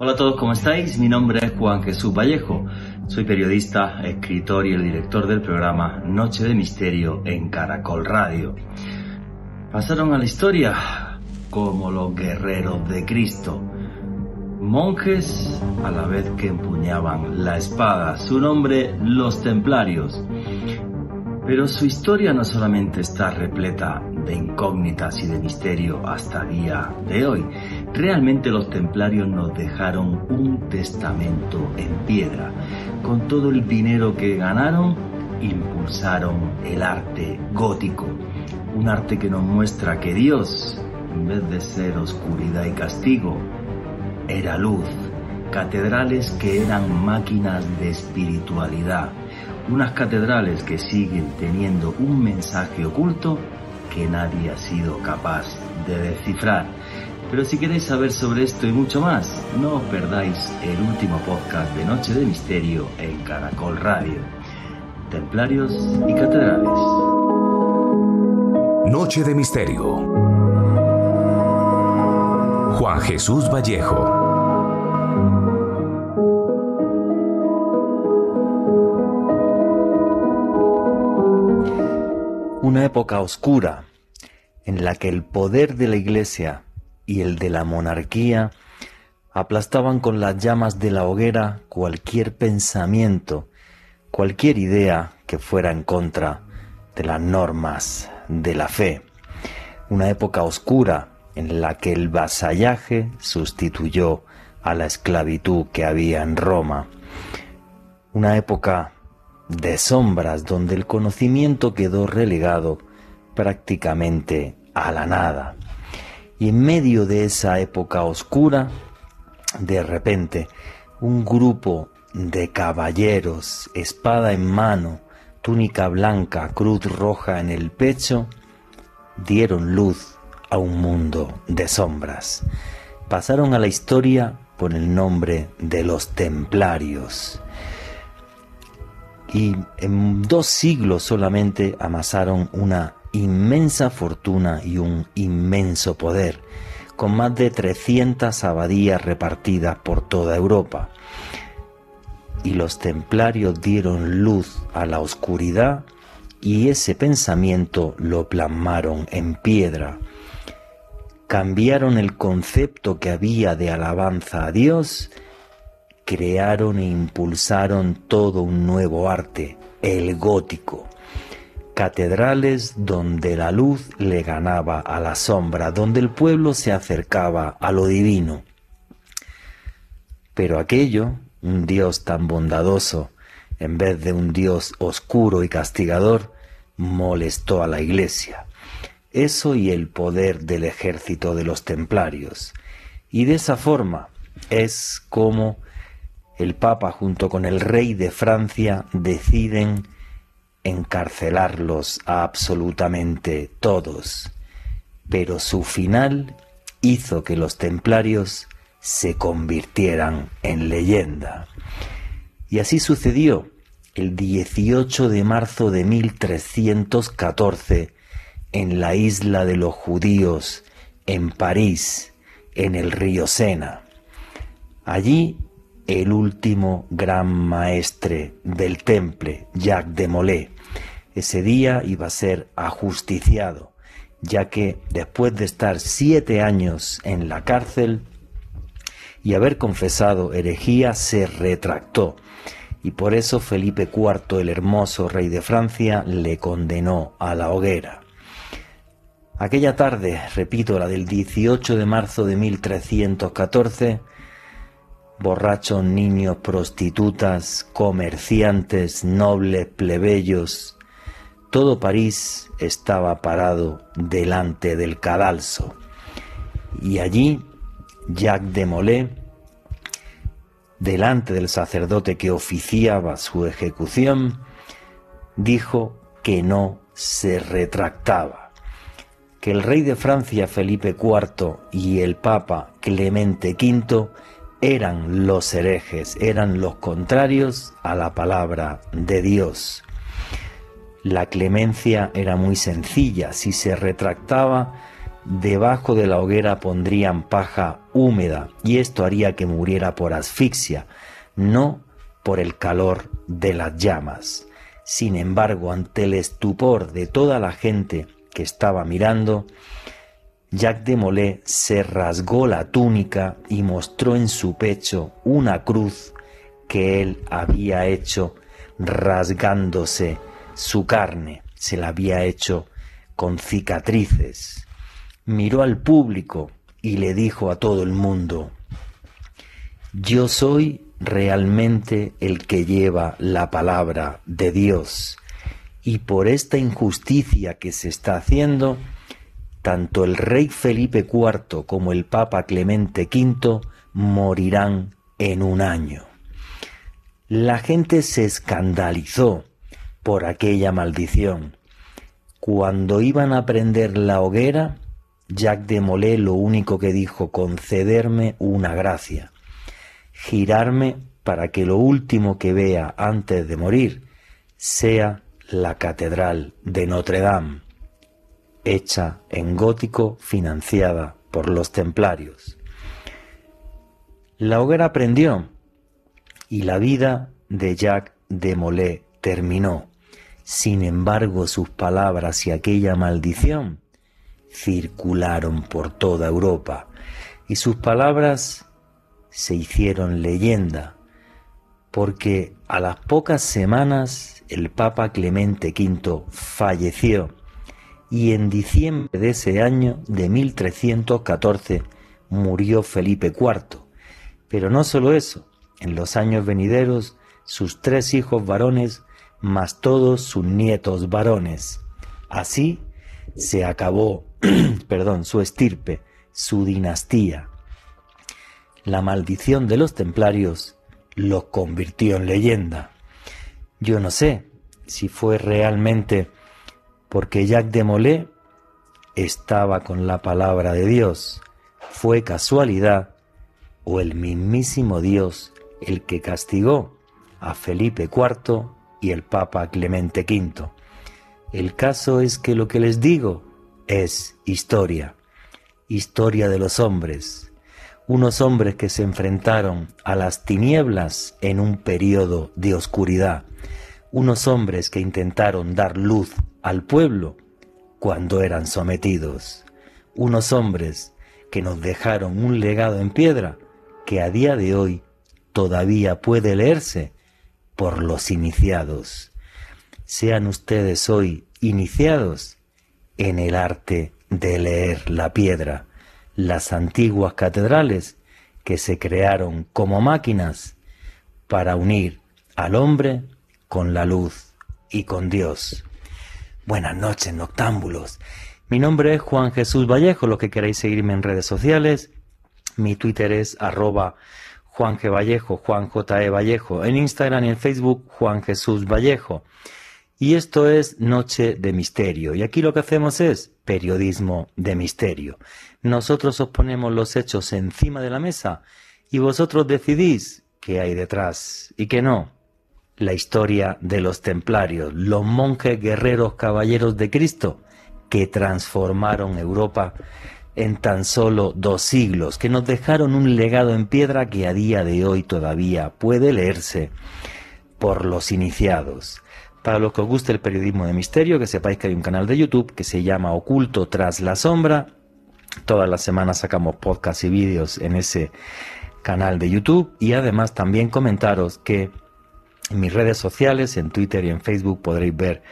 Hola a todos, ¿cómo estáis? Mi nombre es Juan Jesús Vallejo. Soy periodista, escritor y el director del programa Noche de Misterio en Caracol Radio. Pasaron a la historia como los guerreros de Cristo. Monjes a la vez que empuñaban la espada. Su nombre, los templarios. Pero su historia no solamente está repleta de incógnitas y de misterio hasta día de hoy. Realmente los templarios nos dejaron un testamento en piedra. Con todo el dinero que ganaron, impulsaron el arte gótico. Un arte que nos muestra que Dios, en vez de ser oscuridad y castigo, era luz. Catedrales que eran máquinas de espiritualidad. Unas catedrales que siguen teniendo un mensaje oculto que nadie ha sido capaz de descifrar. Pero si queréis saber sobre esto y mucho más, no os perdáis el último podcast de Noche de Misterio en Caracol Radio. Templarios y Catedrales. Noche de Misterio. Juan Jesús Vallejo. Una época oscura en la que el poder de la Iglesia y el de la monarquía aplastaban con las llamas de la hoguera cualquier pensamiento, cualquier idea que fuera en contra de las normas de la fe. Una época oscura en la que el vasallaje sustituyó a la esclavitud que había en Roma. Una época de sombras donde el conocimiento quedó relegado prácticamente a la nada. Y en medio de esa época oscura, de repente, un grupo de caballeros, espada en mano, túnica blanca, cruz roja en el pecho, dieron luz a un mundo de sombras. Pasaron a la historia por el nombre de los templarios y en dos siglos solamente amasaron una inmensa fortuna y un inmenso poder, con más de 300 abadías repartidas por toda Europa. Y los templarios dieron luz a la oscuridad y ese pensamiento lo plasmaron en piedra. Cambiaron el concepto que había de alabanza a Dios crearon e impulsaron todo un nuevo arte, el gótico. Catedrales donde la luz le ganaba a la sombra, donde el pueblo se acercaba a lo divino. Pero aquello, un Dios tan bondadoso, en vez de un Dios oscuro y castigador, molestó a la iglesia. Eso y el poder del ejército de los templarios. Y de esa forma es como el Papa junto con el rey de Francia deciden encarcelarlos a absolutamente todos, pero su final hizo que los templarios se convirtieran en leyenda. Y así sucedió el 18 de marzo de 1314 en la isla de los judíos, en París, en el río Sena. Allí el último gran maestre del temple, Jacques de Molay. Ese día iba a ser ajusticiado, ya que después de estar siete años en la cárcel y haber confesado herejía, se retractó. Y por eso Felipe IV, el hermoso rey de Francia, le condenó a la hoguera. Aquella tarde, repito, la del 18 de marzo de 1314, borrachos, niños, prostitutas, comerciantes, nobles, plebeyos, todo París estaba parado delante del cadalso. Y allí Jacques de Molay, delante del sacerdote que oficiaba su ejecución, dijo que no se retractaba, que el rey de Francia Felipe IV y el Papa Clemente V eran los herejes, eran los contrarios a la palabra de Dios. La clemencia era muy sencilla, si se retractaba debajo de la hoguera pondrían paja húmeda y esto haría que muriera por asfixia, no por el calor de las llamas. Sin embargo, ante el estupor de toda la gente que estaba mirando, Jacques de Molay se rasgó la túnica y mostró en su pecho una cruz que él había hecho rasgándose su carne, se la había hecho con cicatrices. Miró al público y le dijo a todo el mundo, yo soy realmente el que lleva la palabra de Dios y por esta injusticia que se está haciendo, tanto el rey Felipe IV como el Papa Clemente V morirán en un año. La gente se escandalizó por aquella maldición. Cuando iban a prender la hoguera, Jacques de Molay lo único que dijo, concederme una gracia, girarme para que lo último que vea antes de morir sea la Catedral de Notre Dame hecha en gótico financiada por los templarios. La hoguera prendió y la vida de Jacques de Molay terminó. Sin embargo, sus palabras y aquella maldición circularon por toda Europa y sus palabras se hicieron leyenda porque a las pocas semanas el Papa Clemente V falleció y en diciembre de ese año de 1314 murió Felipe IV. Pero no solo eso, en los años venideros sus tres hijos varones más todos sus nietos varones. Así se acabó, perdón, su estirpe, su dinastía. La maldición de los templarios los convirtió en leyenda. Yo no sé si fue realmente porque Jacques de Molay estaba con la palabra de Dios. Fue casualidad o el mismísimo Dios el que castigó a Felipe IV y el Papa Clemente V. El caso es que lo que les digo es historia, historia de los hombres, unos hombres que se enfrentaron a las tinieblas en un periodo de oscuridad, unos hombres que intentaron dar luz al pueblo cuando eran sometidos, unos hombres que nos dejaron un legado en piedra que a día de hoy todavía puede leerse por los iniciados. Sean ustedes hoy iniciados en el arte de leer la piedra, las antiguas catedrales que se crearon como máquinas para unir al hombre con la luz y con Dios. Buenas noches, noctámbulos. Mi nombre es Juan Jesús Vallejo, los que queráis seguirme en redes sociales. Mi Twitter es arroba Juan G. Vallejo, Juan J. E. Vallejo. En Instagram y en Facebook, Juan Jesús Vallejo. Y esto es Noche de Misterio. Y aquí lo que hacemos es periodismo de misterio. Nosotros os ponemos los hechos encima de la mesa y vosotros decidís qué hay detrás y qué no la historia de los templarios, los monjes guerreros caballeros de Cristo que transformaron Europa en tan solo dos siglos, que nos dejaron un legado en piedra que a día de hoy todavía puede leerse por los iniciados. Para los que os guste el periodismo de misterio, que sepáis que hay un canal de YouTube que se llama Oculto tras la sombra. Todas las semanas sacamos podcasts y vídeos en ese canal de YouTube y además también comentaros que en mis redes sociales, en Twitter y en Facebook podréis ver,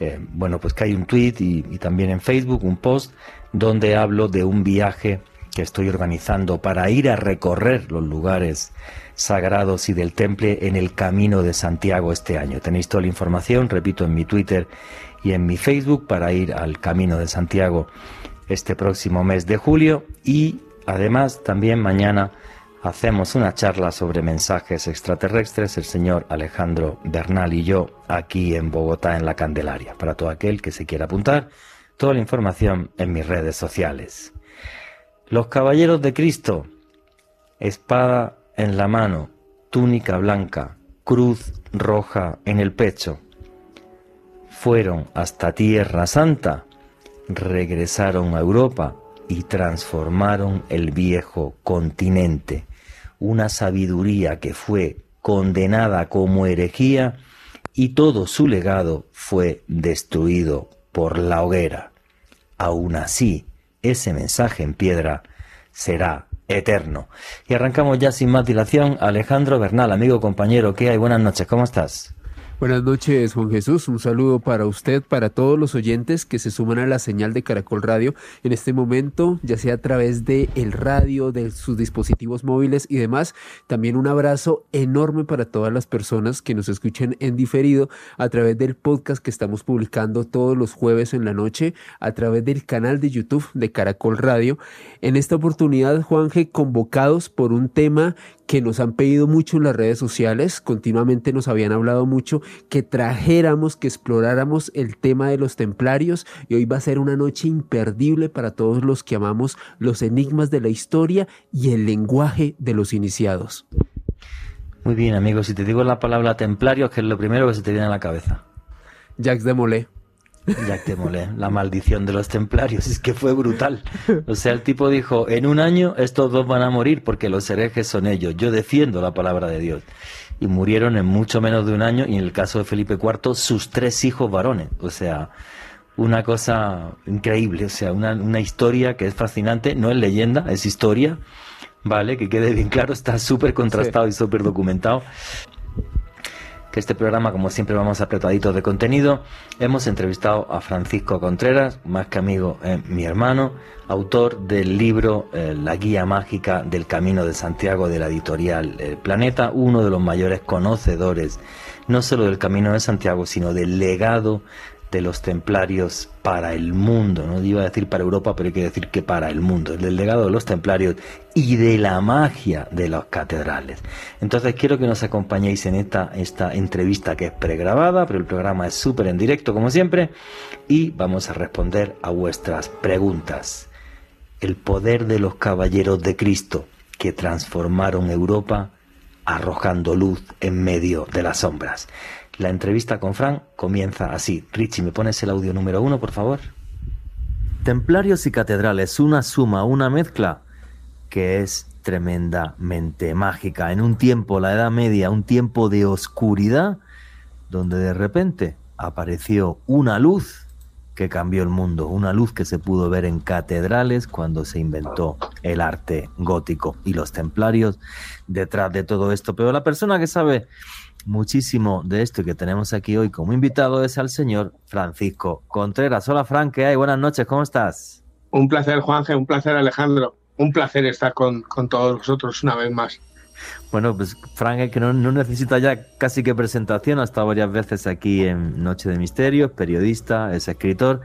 eh, bueno, pues que hay un tweet y, también en Facebook un post donde hablo de un viaje que estoy organizando para ir a recorrer los lugares sagrados y del temple en el Camino de Santiago este año. Tenéis toda la información, repito, en mi Twitter y en mi Facebook para ir al Camino de Santiago este próximo mes de julio y además también mañana hacemos una charla sobre mensajes extraterrestres, el señor Alejandro Bernal y yo, aquí en Bogotá, en la Candelaria. Para todo aquel que se quiera apuntar, toda la información en mis redes sociales. Los Caballeros de Cristo, espada en la mano, túnica blanca, cruz roja en el pecho, fueron hasta Tierra Santa, regresaron a Europa y transformaron el viejo continente. Una sabiduría que fue condenada como herejía y todo su legado fue destruido por la hoguera. Aún así, ese mensaje en piedra será eterno. Y arrancamos ya sin más dilación. Alejandro Bernal, amigo, compañero, ¿qué hay? Buenas noches, ¿cómo estás? Buenas noches, Juan Jesús. Un saludo para usted, para todos los oyentes que se suman a la señal de Caracol Radio en este momento, ya sea a través de el radio, de sus dispositivos móviles y demás. También un abrazo enorme para todas las personas que nos escuchen en diferido a través del podcast que estamos publicando todos los jueves en la noche, a través del canal de YouTube de Caracol Radio. En esta oportunidad, Juanje, convocados por un tema que nos han pedido mucho en las redes sociales, continuamente nos habían hablado mucho, que trajéramos, que exploráramos el tema de los templarios y hoy va a ser una noche imperdible para todos los que amamos los enigmas de la historia y el lenguaje de los iniciados. Muy bien amigos, si te digo la palabra templarios, que es lo primero que se te viene a la cabeza? Jacques de Molay. Jack de Molay, la maldición de los templarios, es que fue brutal. O sea, el tipo dijo, en un año estos dos van a morir porque los herejes son ellos, yo defiendo la palabra de Dios. Y murieron en mucho menos de un año y en el caso de Felipe IV sus tres hijos varones. O sea, una cosa increíble, o sea, una, una historia que es fascinante, no es leyenda, es historia, ¿vale? Que quede bien claro, está súper contrastado y súper documentado que este programa, como siempre, vamos apretaditos de contenido. Hemos entrevistado a Francisco Contreras, más que amigo, eh, mi hermano, autor del libro eh, La Guía Mágica del Camino de Santiago de la editorial eh, Planeta, uno de los mayores conocedores no solo del Camino de Santiago, sino del legado de los templarios para el mundo, no iba a decir para Europa, pero hay que decir que para el mundo, el legado de los templarios y de la magia de las catedrales. Entonces quiero que nos acompañéis en esta, esta entrevista que es pregrabada, pero el programa es súper en directo como siempre, y vamos a responder a vuestras preguntas. El poder de los caballeros de Cristo que transformaron Europa arrojando luz en medio de las sombras. La entrevista con Frank comienza así. Richie, ¿me pones el audio número uno, por favor? Templarios y catedrales, una suma, una mezcla que es tremendamente mágica. En un tiempo, la Edad Media, un tiempo de oscuridad, donde de repente apareció una luz que cambió el mundo, una luz que se pudo ver en catedrales cuando se inventó el arte gótico y los templarios detrás de todo esto. Pero la persona que sabe muchísimo de esto que tenemos aquí hoy como invitado es al señor Francisco Contreras. Hola Frank, ¿qué hay? Buenas noches, ¿cómo estás? Un placer Juanje, un placer Alejandro, un placer estar con, todos vosotros una vez más. Bueno, pues Frank, que no, no, necesita ya casi que presentación, ha estado varias veces aquí en Noche de Misterios, periodista, es escritor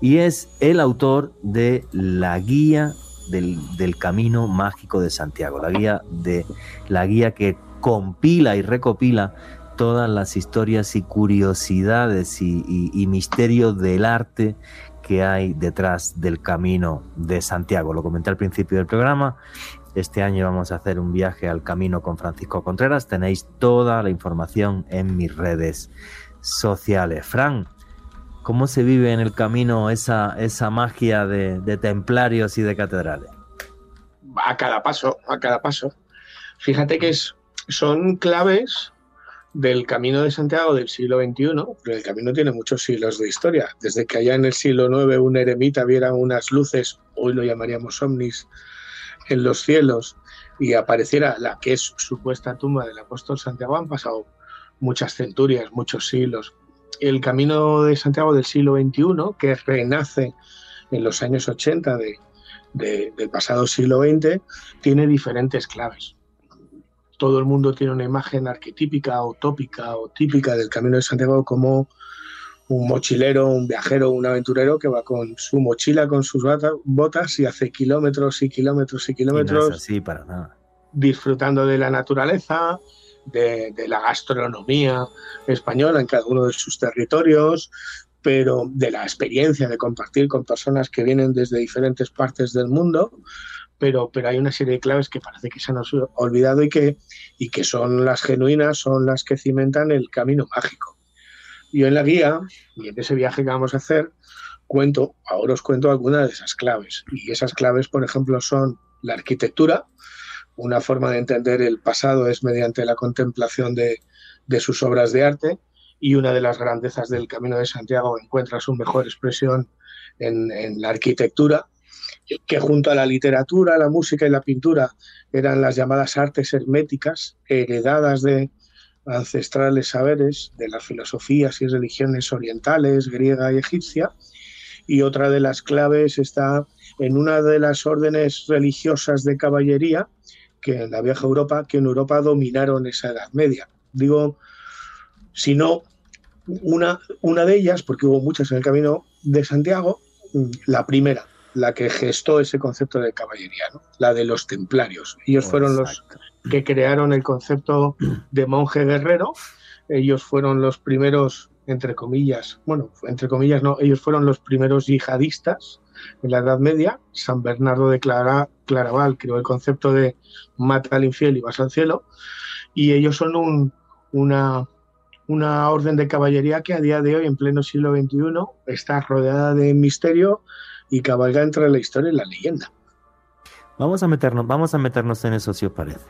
y es el autor de la guía del, del, camino mágico de Santiago, la guía de la guía que compila y recopila todas las historias y curiosidades y, misterios del arte que hay detrás del camino de Santiago. Lo comenté al principio del programa. Este año vamos a hacer un viaje al camino con Francisco Contreras. Tenéis toda la información en mis redes sociales. Fran, ¿cómo se vive en el camino esa, esa magia de, de templarios y de catedrales? A cada paso, a cada paso. Fíjate que es son claves del camino de Santiago del siglo XXI, pero el camino tiene muchos siglos de historia. Desde que allá en el siglo IX un eremita viera unas luces, hoy lo llamaríamos ovnis, en los cielos y apareciera la que es supuesta tumba del apóstol Santiago, han pasado muchas centurias, muchos siglos. El camino de Santiago del siglo XXI, que renace en los años 80 del pasado siglo XX, tiene diferentes claves todo el mundo tiene una imagen arquetípica o tópica o típica del Camino de Santiago como un mochilero, un viajero, un aventurero que va con su mochila, con sus botas y hace kilómetros y kilómetros y kilómetros. para nada. Disfrutando de la naturaleza, de, de, la gastronomía española en cada uno de sus territorios, pero de la experiencia de compartir con personas que vienen desde diferentes partes del mundo pero, pero hay una serie de claves que parece que se han olvidado y que, y que son las genuinas, son las que cimentan el camino mágico. Yo en la guía y en ese viaje que vamos a hacer, cuento, ahora os cuento algunas de esas claves. Y esas claves, por ejemplo, son la arquitectura. Una forma de entender el pasado es mediante la contemplación de, sus obras de arte y una de las grandezas del Camino de Santiago encuentra su mejor expresión en la arquitectura, que junto a la literatura, la música y la pintura eran las llamadas artes herméticas, heredadas de ancestrales saberes de las filosofías y religiones orientales, griega y egipcia, y otra de las claves está en una de las órdenes religiosas de caballería que en la vieja Europa, que en Europa dominaron esa Edad Media. Digo, si no, una, una de ellas, porque hubo muchas en el camino de Santiago, la primera, la que gestó ese concepto de caballería, la de los templarios. Ellos fueron los que crearon el concepto de monje guerrero. Ellos fueron los primeros entre comillas, bueno, entre comillas no, ellos fueron los primeros yihadistas en la Edad Media. San Bernardo de Claraval creó el concepto de mata al infiel y vas al cielo. Y ellos son un, una, una orden de caballería que a día de hoy, en pleno siglo XXI, está rodeada de misterio y cabalga entre la historia y la leyenda. Vamos a meternos, vamos a meternos en eso si os parece.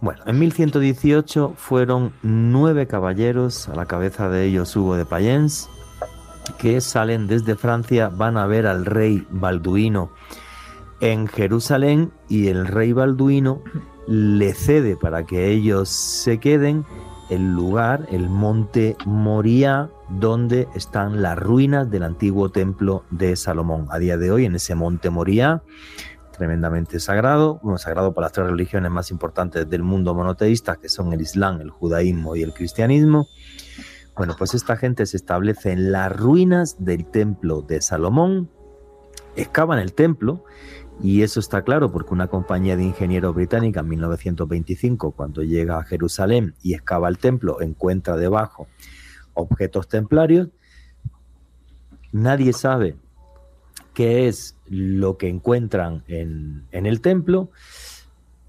Bueno, en 1118 fueron nueve caballeros, a la cabeza de ellos Hugo de Payens, que salen desde Francia, van a ver al rey Balduino en Jerusalén y el rey Balduino le cede para que ellos se queden el lugar, el monte Moria, donde están las ruinas del antiguo templo de Salomón. A día de hoy, en ese monte Moria, tremendamente sagrado, sagrado para las tres religiones más importantes del mundo monoteísta, que son el Islam, el judaísmo y el cristianismo. Bueno, pues esta gente se establece en las ruinas del templo de Salomón, excavan el templo, y eso está claro porque una compañía de ingenieros británica en 1925, cuando llega a Jerusalén y excava el templo, encuentra debajo objetos templarios. Nadie sabe qué es lo que encuentran en, el templo,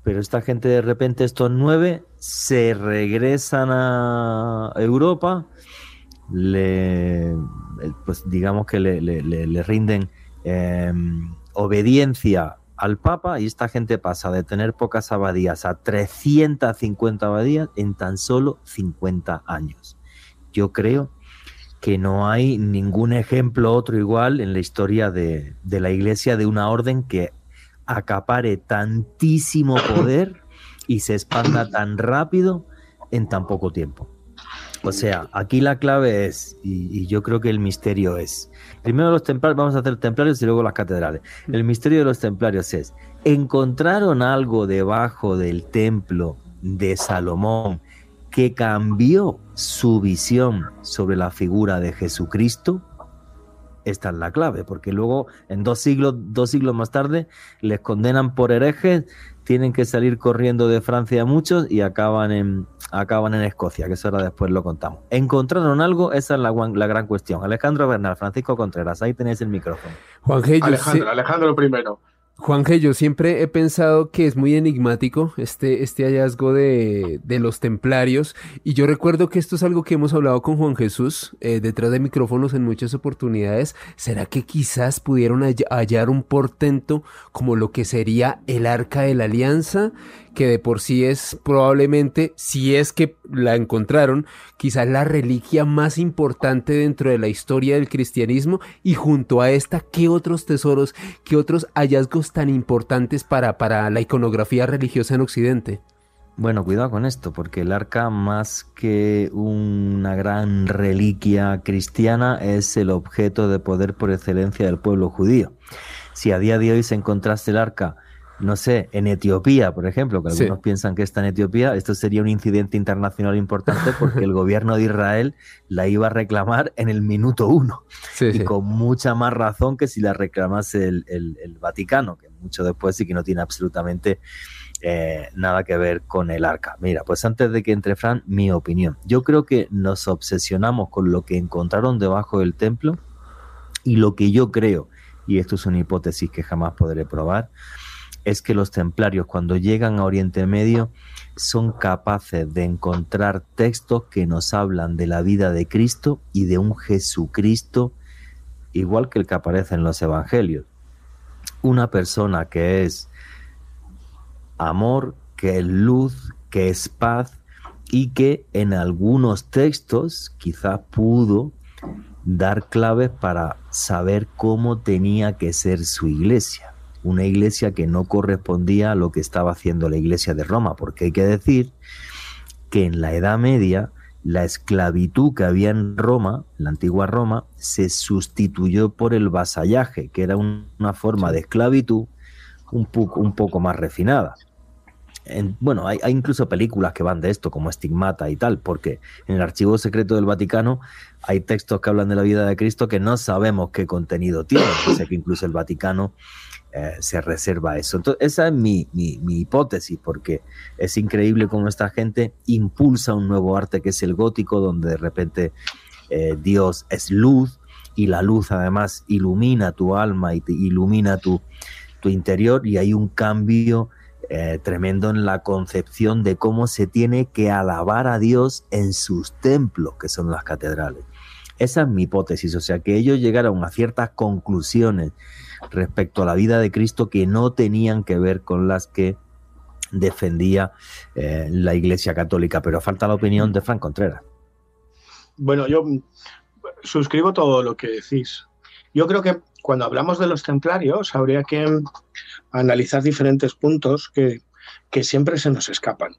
pero esta gente de repente, estos nueve, se regresan a Europa, le, pues digamos que le, rinden em, obediencia al Papa y esta gente pasa de tener pocas abadías a 350 abadías en tan solo 50 años. Yo creo que no hay ningún ejemplo otro igual en la historia de, la iglesia de una orden que acapare tantísimo poder y se expanda tan rápido en tan poco tiempo. O sea, aquí la clave es, y, yo creo que el misterio es, primero los templarios, vamos a hacer templarios y luego las catedrales. El misterio de los templarios es, ¿encontraron algo debajo del templo de Salomón que cambió su visión sobre la figura de Jesucristo, esta es la clave, porque luego en dos siglos, dos siglos más tarde les condenan por herejes, tienen que salir corriendo de Francia muchos y acaban en, acaban en Escocia, que eso ahora después lo contamos. ¿Encontraron algo? Esa es la, la gran cuestión. Alejandro Bernal, Francisco Contreras, ahí tenéis el micrófono. Juan Alejandro, Alejandro primero. Juanje, yo siempre he pensado que es muy enigmático este, este hallazgo de, de, los templarios y yo recuerdo que esto es algo que hemos hablado con Juan Jesús eh, detrás de micrófonos en muchas oportunidades. ¿Será que quizás pudieron hallar un portento como lo que sería el arca de la alianza? Que de por sí es probablemente, si es que la encontraron, quizás la reliquia más importante dentro de la historia del cristianismo y junto a esta, ¿qué otros tesoros, qué otros hallazgos tan importantes para, para la iconografía religiosa en Occidente? Bueno, cuidado con esto, porque el arca más que una gran reliquia cristiana es el objeto de poder por excelencia del pueblo judío. Si a día de hoy se encontrase el arca no sé, en Etiopía, por ejemplo, que algunos piensan que está en Etiopía, esto sería un incidente internacional importante porque el gobierno de Israel la iba a reclamar en el minuto uno. y con mucha más razón que si la reclamase el, Vaticano, que mucho después sí que no tiene absolutamente eh, nada que ver con el arca. Mira, pues antes de que entre Fran, mi opinión. Yo creo que nos obsesionamos con lo que encontraron debajo del templo y lo que yo creo, y esto es una hipótesis que jamás podré probar, es que los templarios cuando llegan a Oriente Medio son capaces de encontrar textos que nos hablan de la vida de Cristo y de un Jesucristo igual que el que aparece en los evangelios. Una persona que es amor, que es luz, que es paz y que en algunos textos quizás pudo dar claves para saber cómo tenía que ser su iglesia. Una iglesia que no correspondía a lo que estaba haciendo la iglesia de Roma, porque hay que decir que en la Edad Media la esclavitud que había en Roma, en la antigua Roma, se sustituyó por el vasallaje, que era una forma de esclavitud un poco, un poco más refinada bueno, hay, incluso películas que van de esto, como Estigmata y tal, porque en el archivo secreto del Vaticano hay textos que hablan de la vida de Cristo que no sabemos qué contenido tienen. O sea que incluso el Vaticano eh, se reserva eso. Entonces, esa es mi, hipótesis, porque es increíble cómo esta gente impulsa un nuevo arte que es el gótico, donde de repente eh, Dios es luz y la luz además ilumina tu alma y te ilumina tu, tu interior y hay un cambio eh, tremendo en la concepción de cómo se tiene que alabar a Dios en sus templos, que son las catedrales. Esa es mi hipótesis, o sea, que ellos llegaron a ciertas conclusiones respecto a la vida de Cristo que no tenían que ver con las que defendía eh, la Iglesia Católica, pero falta la opinión de Frank Contreras. Bueno, yo suscribo todo lo que decís. Yo creo que cuando hablamos de los templarios habría que analizar diferentes puntos que, siempre se nos escapan.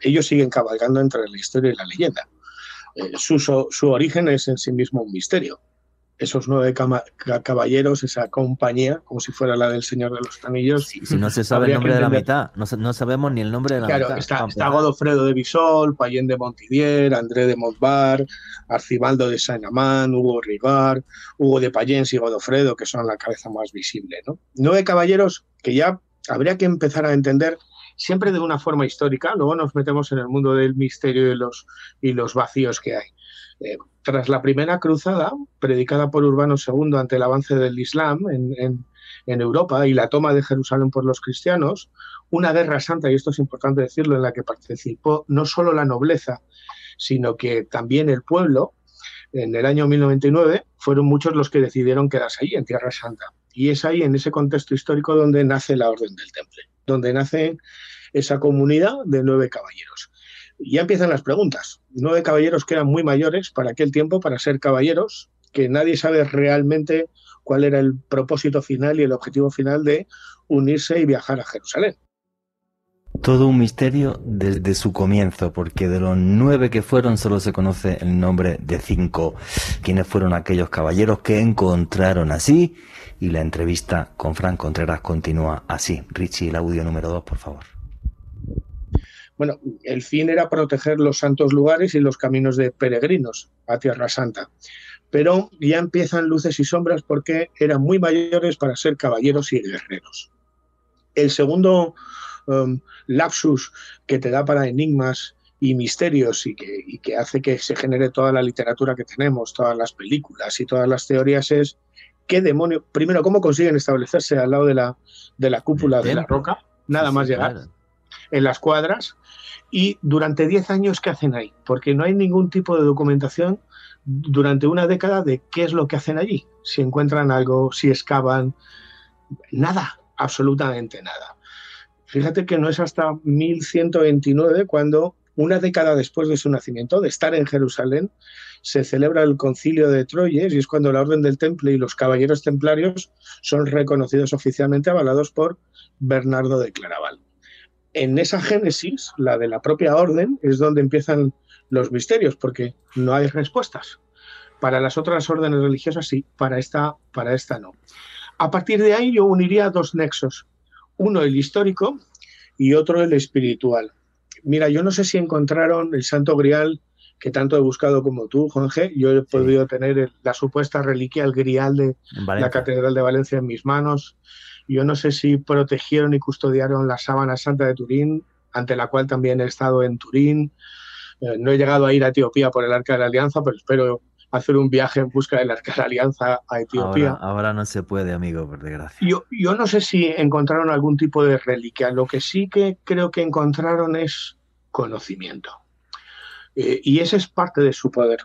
Ellos siguen cabalgando entre la historia y la leyenda. Eh, su, su, origen es en sí mismo un misterio esos nueve caballeros, esa compañía, como si fuera la del Señor de los Anillos. si no se sabe el nombre de la mitad, no, sabemos ni el nombre de la mitad. Está, está Godofredo de Bisol, Payén de Montidier, André de Montbar, Arcibaldo de Saint-Amand, Hugo Rigar, Hugo de Payens y Godofredo, que son la cabeza más visible. ¿no? Nueve caballeros que ya habría que empezar a entender siempre de una forma histórica, luego nos metemos en el mundo del misterio y los, y los vacíos que hay. Eh, tras la primera cruzada, predicada por Urbano II ante el avance del Islam en, Europa y la toma de Jerusalén por los cristianos, una guerra santa, y esto es importante decirlo, en la que participó no solo la nobleza, sino que también el pueblo, en el año 1099, fueron muchos los que decidieron quedarse ahí, en Tierra Santa. Y es ahí, en ese contexto histórico, donde nace la Orden del Temple, donde nace esa comunidad de nueve caballeros. Ya empiezan las preguntas. Nueve caballeros que eran muy mayores para aquel tiempo, para ser caballeros, que nadie sabe realmente cuál era el propósito final y el objetivo final de unirse y viajar a Jerusalén. Todo un misterio desde su comienzo, porque de los nueve que fueron solo se conoce el nombre de cinco, quienes fueron aquellos caballeros que encontraron así, y la entrevista con Frank Contreras continúa así. Richie, el audio número dos, por favor. Bueno, el fin era proteger los santos lugares y los caminos de peregrinos a Tierra Santa. Pero ya empiezan luces y sombras porque eran muy mayores para ser caballeros y guerreros. El segundo um, lapsus que te da para enigmas y misterios y que, que, hace que se genere toda la literatura que tenemos, todas las películas y todas las teorías es qué demonio, primero, cómo consiguen establecerse al lado de la, de la cúpula de la roca, nada más llegar en las cuadras y durante 10 años, ¿qué hacen ahí? Porque no hay ningún tipo de documentación durante una década de qué es lo que hacen allí. Si encuentran algo, si excavan, nada, absolutamente nada. Fíjate que no es hasta 1129 cuando, una década después de su nacimiento, de estar en Jerusalén, se celebra el concilio de Troyes y es cuando la Orden del Temple y los caballeros templarios son reconocidos oficialmente, avalados por Bernardo de Claraval en esa génesis, la de la propia orden, es donde empiezan los misterios, porque no hay respuestas. Para las otras órdenes religiosas sí, para esta, para esta no. A partir de ahí yo uniría dos nexos, uno el histórico y otro el espiritual. Mira, yo no sé si encontraron el Santo Grial que tanto he buscado como tú, Jorge. Yo he podido tener la supuesta reliquia, el Grial de la Catedral de Valencia en mis manos. Yo no sé si protegieron y custodiaron la sábana santa de Turín, ante la cual también he estado en Turín. Eh, no he llegado a ir a Etiopía por el Arca de la Alianza, pero espero hacer un viaje en busca del Arca de la Alianza a Etiopía. Ahora, no se puede, amigo, por desgracia. Yo, yo no sé si encontraron algún tipo de reliquia. Lo que sí que creo que encontraron es conocimiento. Eh, y ese es parte de su poder.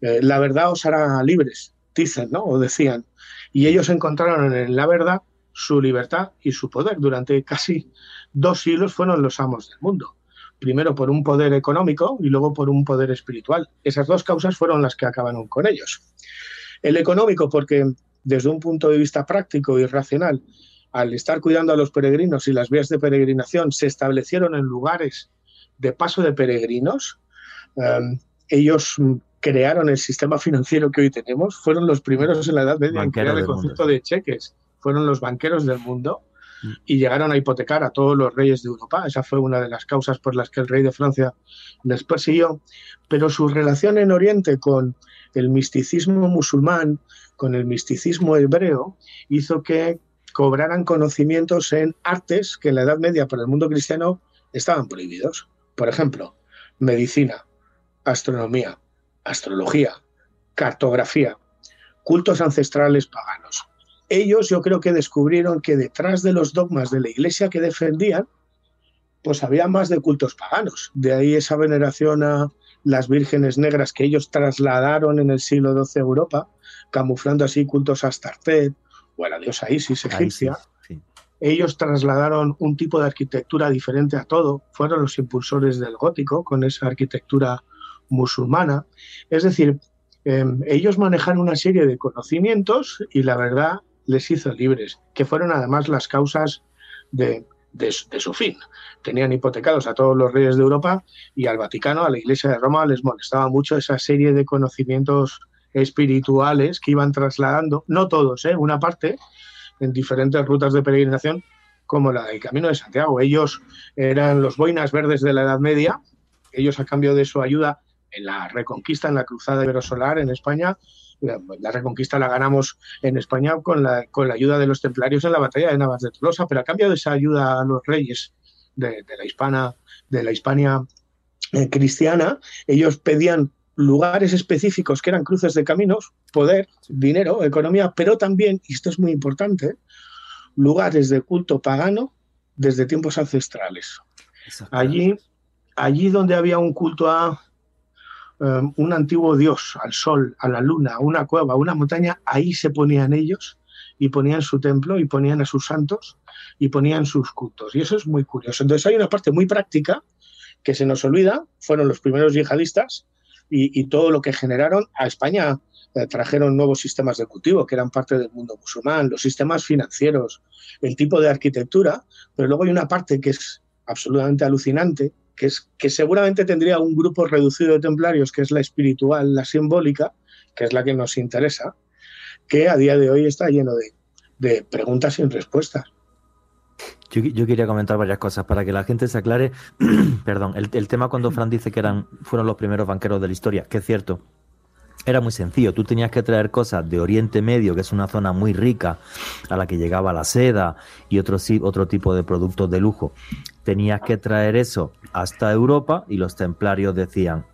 Eh, la verdad os hará libres, dicen, ¿no? O decían. Y ellos encontraron en la verdad su libertad y su poder. Durante casi dos siglos fueron los amos del mundo. Primero por un poder económico y luego por un poder espiritual. Esas dos causas fueron las que acabaron con ellos. El económico porque desde un punto de vista práctico y racional, al estar cuidando a los peregrinos y las vías de peregrinación se establecieron en lugares de paso de peregrinos, em, ellos crearon el sistema financiero que hoy tenemos, fueron los primeros en la Edad Media en crear el concepto de cheques, fueron los banqueros del mundo mm. y llegaron a hipotecar a todos los reyes de Europa. Esa fue una de las causas por las que el rey de Francia les persiguió. Pero su relación en Oriente con el misticismo musulmán, con el misticismo hebreo, hizo que cobraran conocimientos en artes que en la Edad Media para el mundo cristiano estaban prohibidos. Por ejemplo, medicina, astronomía, astrología, cartografía, cultos ancestrales paganos. Ellos yo creo que descubrieron que detrás de los dogmas de la iglesia que defendían, pues había más de cultos paganos. De ahí esa veneración a las vírgenes negras que ellos trasladaron en el siglo XII a Europa, camuflando así cultos a Astartet o a la diosa Isis egipcia. Ellos trasladaron un tipo de arquitectura diferente a todo, fueron los impulsores del gótico con esa arquitectura musulmana. Es decir, em, ellos manejan una serie de conocimientos y la verdad les hizo libres, que fueron además las causas de, su fin. Tenían hipotecados a todos los reyes de Europa y al Vaticano, a la Iglesia de Roma, les molestaba mucho esa serie de conocimientos espirituales que iban trasladando, no todos, ¿eh? una parte, en diferentes rutas de peregrinación, como la del Camino de Santiago. Ellos eran los boinas verdes de la Edad Media, ellos a cambio de su ayuda en la reconquista, en la cruzada iberosolar en España. La, reconquista la ganamos en España con la, con la ayuda de los templarios en la batalla de Navas de Tolosa, pero a cambio de esa ayuda a los reyes de, la hispana, de la Hispania eh, cristiana, ellos pedían lugares específicos que eran cruces de caminos, poder, dinero, economía, pero también, y esto es muy importante, lugares de culto pagano desde tiempos ancestrales. Allí, allí donde había un culto a Em, un antiguo dios, al sol, a la luna, a una cueva, a una montaña, ahí se ponían ellos y ponían su templo y ponían a sus santos y ponían sus cultos. Y eso es muy curioso. Entonces hay una parte muy práctica que se nos olvida, fueron los primeros yihadistas y, todo lo que generaron a España. Eh, trajeron nuevos sistemas de cultivo que eran parte del mundo musulmán, los sistemas financieros, el tipo de arquitectura, pero luego hay una parte que es absolutamente alucinante, que, es, que seguramente tendría un grupo reducido de templarios, que es la espiritual, la simbólica, que es la que nos interesa, que a día de hoy está lleno de, preguntas sin respuestas. Yo, quería comentar varias cosas para que la gente se aclare. Perdón, el, el, tema cuando Fran dice que eran, fueron los primeros banqueros de la historia, que es cierto, era muy sencillo. Tú tenías que traer cosas de Oriente Medio, que es una zona muy rica, a la que llegaba la seda y otro, otro tipo de productos de lujo. Tenías que traer eso hasta Europa y los templarios decían,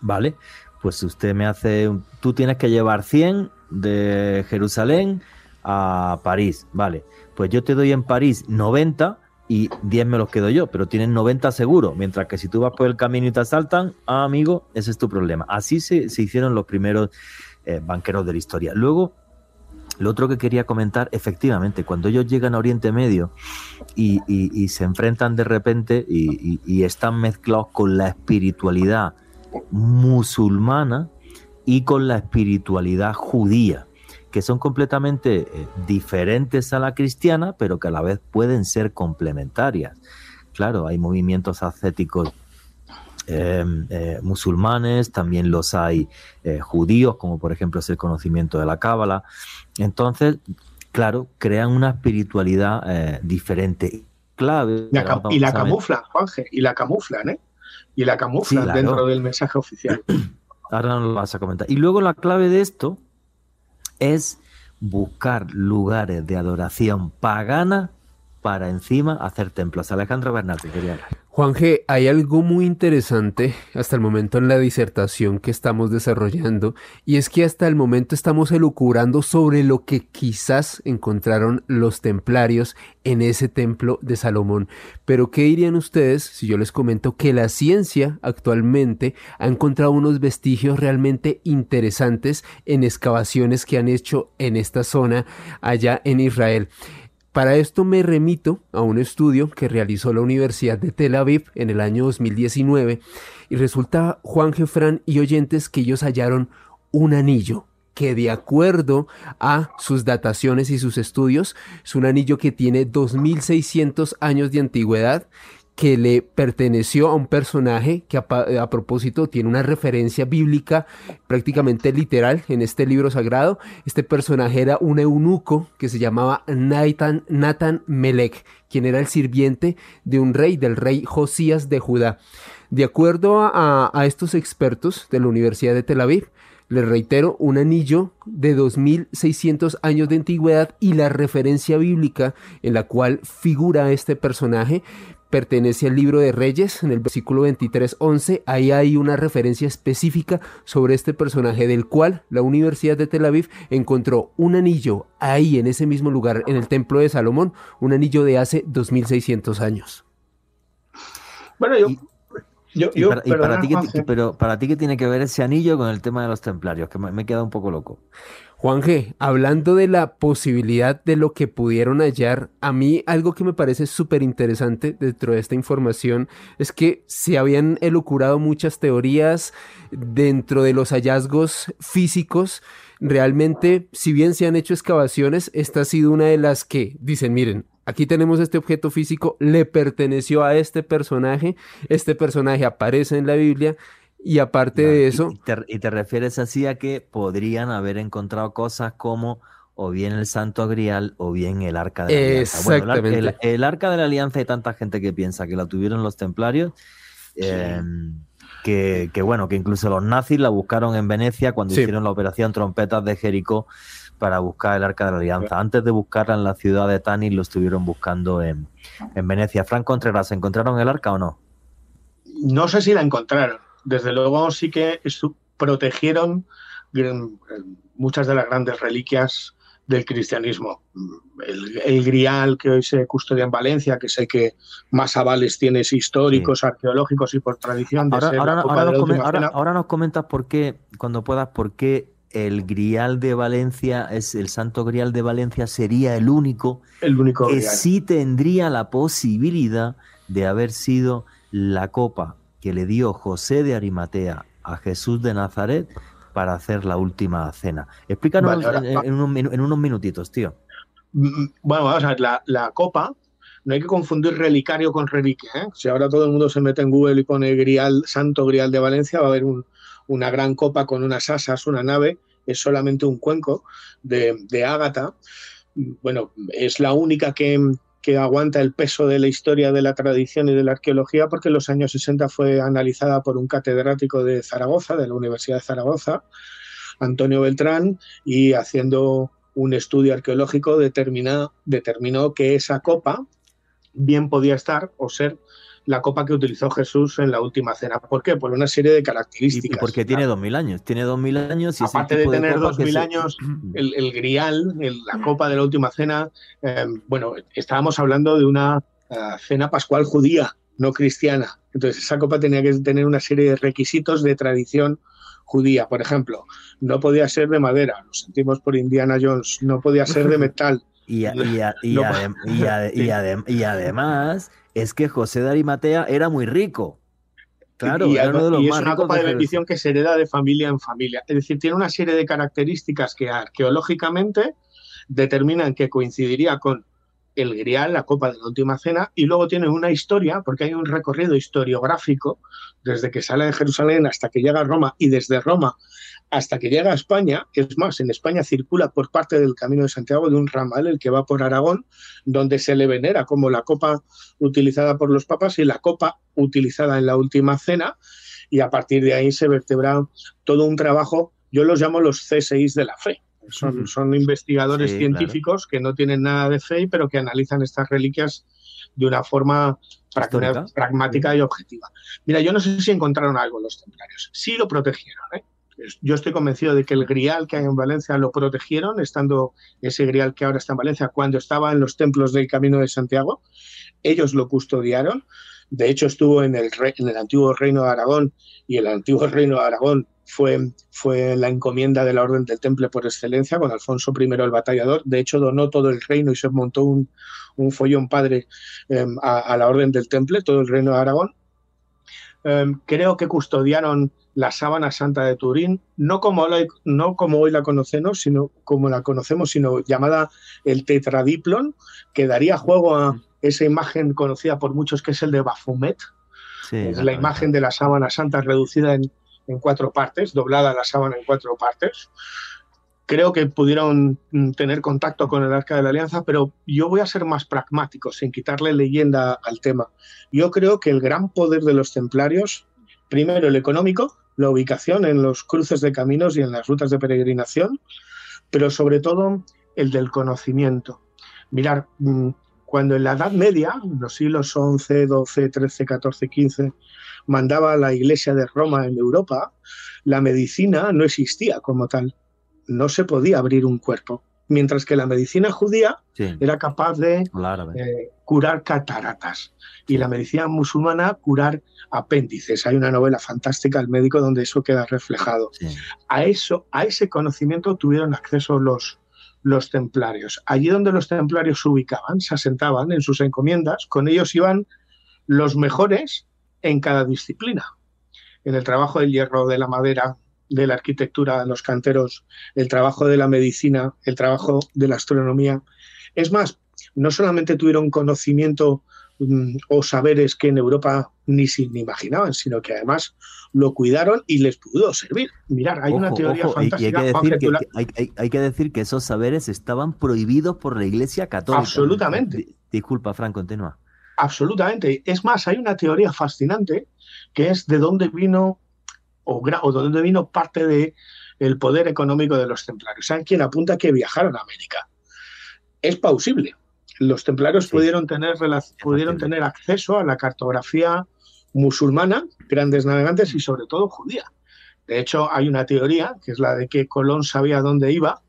vale, pues usted me hace, tú tienes que llevar 100 de Jerusalén a París, vale, pues yo te doy en París 90 y 10 me los quedo yo, pero tienen 90 seguro, mientras que si tú vas por el camino y te asaltan, ah, amigo, ese es tu problema. Así se, hicieron los primeros eh, banqueros de la historia. Luego, lo otro que quería comentar, efectivamente, cuando ellos llegan a Oriente Medio y, se enfrentan de repente y, están mezclados con la espiritualidad musulmana y con la espiritualidad judía que son completamente eh, diferentes a la cristiana, pero que a la vez pueden ser complementarias. Claro, hay movimientos ascéticos em, eh, musulmanes, también los hay eh, judíos, como por ejemplo es el conocimiento de la cábala. Entonces, claro, crean una espiritualidad diferente. Clave. y la camuflan, Juanje, y la camuflan, ¿eh? Y la camuflan dentro del mensaje oficial. Ahora no lo vas a comentar. Y luego la clave de esto es buscar lugares de adoración pagana para encima hacer templos. Alejandro Bernal, quería Juan G, hay algo muy interesante hasta el momento en la disertación que estamos desarrollando y es que hasta el momento estamos elucubrando sobre lo que quizás encontraron los templarios en ese templo de Salomón. Pero ¿qué dirían ustedes si yo les comento que la ciencia actualmente ha encontrado unos vestigios realmente interesantes en excavaciones que han hecho en esta zona allá en Israel? Para esto me remito a un estudio que realizó la Universidad de Tel Aviv en el año 2019 y resulta, Juan Jefran y oyentes, que ellos hallaron un anillo que de acuerdo a sus dataciones y sus estudios es un anillo que tiene 2600 años de antigüedad que le perteneció a un personaje que a, propósito tiene una referencia bíblica prácticamente literal en este libro sagrado. Este personaje era un eunuco que se llamaba Nathan, Nathan Melech, quien era el sirviente de un rey, del rey Josías de Judá. De acuerdo a, a estos expertos de la Universidad de Tel Aviv, les reitero, un anillo de 2600 años de antigüedad y la referencia bíblica en la cual figura este personaje pertenece al libro de Reyes, en el versículo 23.11, ahí hay una referencia específica sobre este personaje del cual la Universidad de Tel Aviv encontró un anillo ahí en ese mismo lugar, en el templo de Salomón, un anillo de hace 2600 años. Bueno, yo... para, ti, pero para ti, ¿qué tiene que ver ese anillo con el tema de los templarios? Que me, me he quedado un poco loco. Juan G., hablando de la posibilidad de lo que pudieron hallar, a mí algo que me parece súper interesante dentro de esta información es que se habían elucurado muchas teorías dentro de los hallazgos físicos. Realmente, si bien se han hecho excavaciones, esta ha sido una de las que dicen, miren, Aquí tenemos este objeto físico, le perteneció a este personaje, este personaje aparece en la Biblia y aparte de eso... Y te, refieres así a que podrían haber encontrado cosas como o bien el Santo Grial o bien el Arca de la Alianza. Exactamente. el, Arca de la Alianza hay tanta gente que piensa que la tuvieron los templarios, em, que, bueno, que incluso los nazis la buscaron en Venecia cuando hicieron la operación Trompetas de Jericó para buscar el Arca de la Alianza. Antes de buscarla en la ciudad de Tanis, lo estuvieron buscando en, en Venecia. Frank Contreras, ¿encontraron el Arca o no? No sé si la encontraron desde luego sí que protegieron muchas de las grandes reliquias del cristianismo. El, grial que hoy se custodia en Valencia, que sé que más avales tienes históricos, arqueológicos y por tradición. De ahora, ahora, nos comentas por qué, cuando puedas, por qué el grial de Valencia, es el santo grial de Valencia, sería el único, el único que sí tendría la posibilidad de haber sido la copa que le dio José de Arimatea a Jesús de Nazaret para hacer la última cena. Explícanos en, unos, minutitos, tío. Mm, mm, bueno, vamos a ver, la, copa, no hay que confundir relicario con reliquia. ¿eh? Si ahora todo el mundo se mete en Google y pone Grial, Santo Grial de Valencia, va a haber una gran copa con unas asas, una nave, es solamente un cuenco de, de ágata. Bueno, es la única que, que aguanta el peso de la historia de la tradición y de la arqueología, porque en los años 60 fue analizada por un catedrático de Zaragoza, de la Universidad de Zaragoza, Antonio Beltrán, y haciendo un estudio arqueológico determinó, que esa copa bien podía estar o ser la copa que utilizó Jesús en la última cena. ¿Por qué? Por una serie de características. Y porque tiene dos mil años. Tiene dos mil años. Y Aparte de tener dos mil años, el, grial, la copa de la última cena, eh, bueno, estábamos hablando de una eh, cena pascual judía, no cristiana. Entonces, esa copa tenía que tener una serie de requisitos de tradición judía. Por ejemplo, no podía ser de madera, lo sentimos por Indiana Jones, no podía ser de metal. y además es que José de Arimatea era muy rico. Claro, y, era uno de los y es una copa de bendición que se hereda de familia en familia. Es decir, tiene una serie de características que arqueológicamente determinan que coincidiría con el grial, la copa de la última cena, y luego tiene una historia, porque hay un recorrido historiográfico desde que sale de Jerusalén hasta que llega a Roma y desde Roma hasta que llega a España. Es más, en España circula por parte del Camino de Santiago de un ramal, el que va por Aragón, donde se le venera como la copa utilizada por los papas y la copa utilizada en la última cena, y a partir de ahí se vertebra todo un trabajo, yo los llamo los C6 de la fe Son, son investigadores científicos que no tienen nada de fe, pero que analizan estas reliquias de una forma pragmática y objetiva. Mira, yo no sé si encontraron algo los templarios. Sí lo protegieron. ¿eh? Yo estoy convencido de que el grial que hay en Valencia lo protegieron, estando ese grial que ahora está en Valencia, cuando estaba en los templos del Camino de Santiago. Ellos lo custodiaron. De hecho, estuvo en el, en el antiguo reino de Aragón y el antiguo reino de Aragón fue, fue la encomienda de la Orden del Temple por excelencia, con Alfonso I el Batallador. De hecho, donó todo el reino y se montó un, follón padre em, a, la Orden del Temple, todo el reino de Aragón. Em, creo que custodiaron la sábana santa de Turín, no como, no como hoy la conocemos, sino como la conocemos, sino llamada el tetradiplon, que daría juego a esa imagen conocida por muchos que es el de Bafumet. es la imagen de la sábana santa reducida en, en cuatro partes, doblada la sábana en cuatro partes. Creo que pudieron tener contacto con el Arca de la Alianza, pero yo voy a ser más pragmático, sin quitarle leyenda al tema. Yo creo que el gran poder de los templarios, primero el económico, la ubicación en los cruces de caminos y en las rutas de peregrinación, pero sobre todo el del conocimiento. Mirar, mm, cuando en la Edad Media, en los siglos XI, XII, XIII, XIV, XV, mandaba la Iglesia de Roma en Europa, la medicina no existía como tal. No se podía abrir un cuerpo. Mientras que la medicina judía era capaz de eh, curar cataratas y la medicina musulmana curar apéndices. Hay una novela fantástica, El médico, donde eso queda reflejado. A eso, a ese conocimiento tuvieron acceso los, los templarios. Allí donde los templarios se ubicaban, se asentaban en sus encomiendas, con ellos iban los mejores en cada disciplina. En el trabajo del hierro, de la madera, de la arquitectura, los canteros, el trabajo de la medicina, el trabajo de la astronomía. Es más, no solamente tuvieron conocimiento mm, o saberes que en Europa ni se imaginaban, sino que además lo cuidaron y les pudo servir. Mirar, hay una teoría fantástica. hay, que decir que, hay, que decir que esos saberes estaban prohibidos por la Iglesia Católica. Absolutamente. Disculpa, Frank, continúa. Absolutamente. Es más, hay una teoría fascinante que es de dónde vino o, o de dónde vino parte del el poder económico de los templarios. Hay quien apunta que viajaron a América. Es plausible. Los templarios pudieron, tener, pudieron tener acceso a la cartografía musulmana, grandes navegantes y sobre todo judía. De hecho, hay una teoría, que es la de que Colón sabía dónde iba,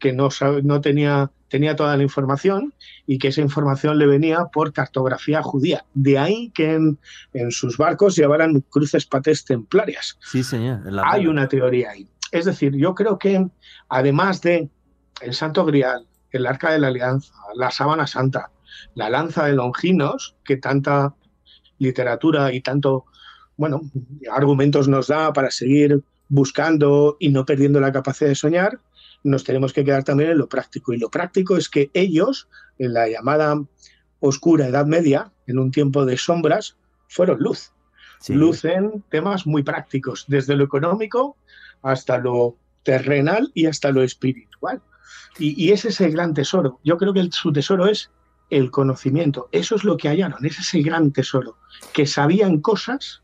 que no, no tenía tenía toda la información y que esa información le venía por cartografía judía. De ahí que en, sus barcos llevaran cruces patés templarias. Sí, señor. Hay una teoría ahí. Es decir, yo creo que además de el Santo Grial, el Arca de la Alianza, la Sábana Santa, la lanza de Longinos, que tanta literatura y tanto, bueno, argumentos nos da para seguir buscando y no perdiendo la capacidad de soñar, nos tenemos que quedar también en lo práctico. Y lo práctico es que ellos, en la llamada oscura Edad Media, en un tiempo de sombras, fueron luz. Luz en temas muy prácticos, desde lo económico hasta lo terrenal y hasta lo espiritual. Y, ese es el gran tesoro. Yo creo que su tesoro es el conocimiento. Eso es lo que hallaron, ese es el gran tesoro. Que sabían cosas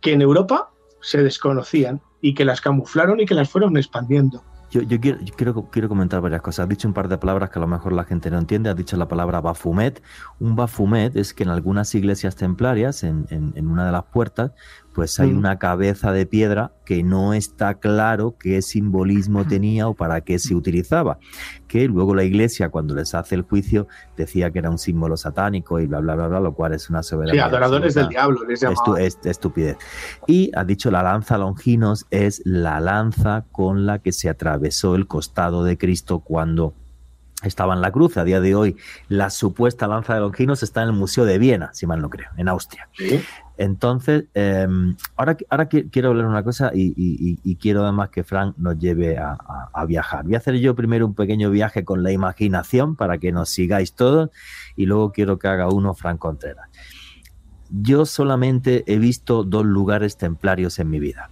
que en Europa se desconocían y que las camuflaron y que las fueron expandiendo. Yo, quiero, quiero, comentar varias cosas. Has dicho un par de palabras que a lo mejor la gente no entiende. Has dicho la palabra bafumet. Un bafumet es que en algunas iglesias templarias, en, en una de las puertas, pues hay mm. una cabeza de piedra que no está claro qué simbolismo tenía o para qué se utilizaba. Que luego la iglesia, cuando les hace el juicio, decía que era un símbolo satánico y bla, bla, bla, bla, lo cual es una soberanía. Sí, adoradores del diablo, les estupidez. Y ha dicho la lanza Longinos es la lanza con la que se atravesó el costado de Cristo cuando estaba en la cruz. A día de hoy, la supuesta lanza de Longinos está en el Museo de Viena, si mal no creo, en Austria. Entonces, em, ahora, ahora quiero hablar una cosa y, quiero además que Frank nos lleve a, viajar. Voy a hacer yo primero un pequeño viaje con la imaginación para que nos sigáis todos y luego quiero que haga uno Frank Contreras. Yo solamente he visto dos lugares templarios en mi vida.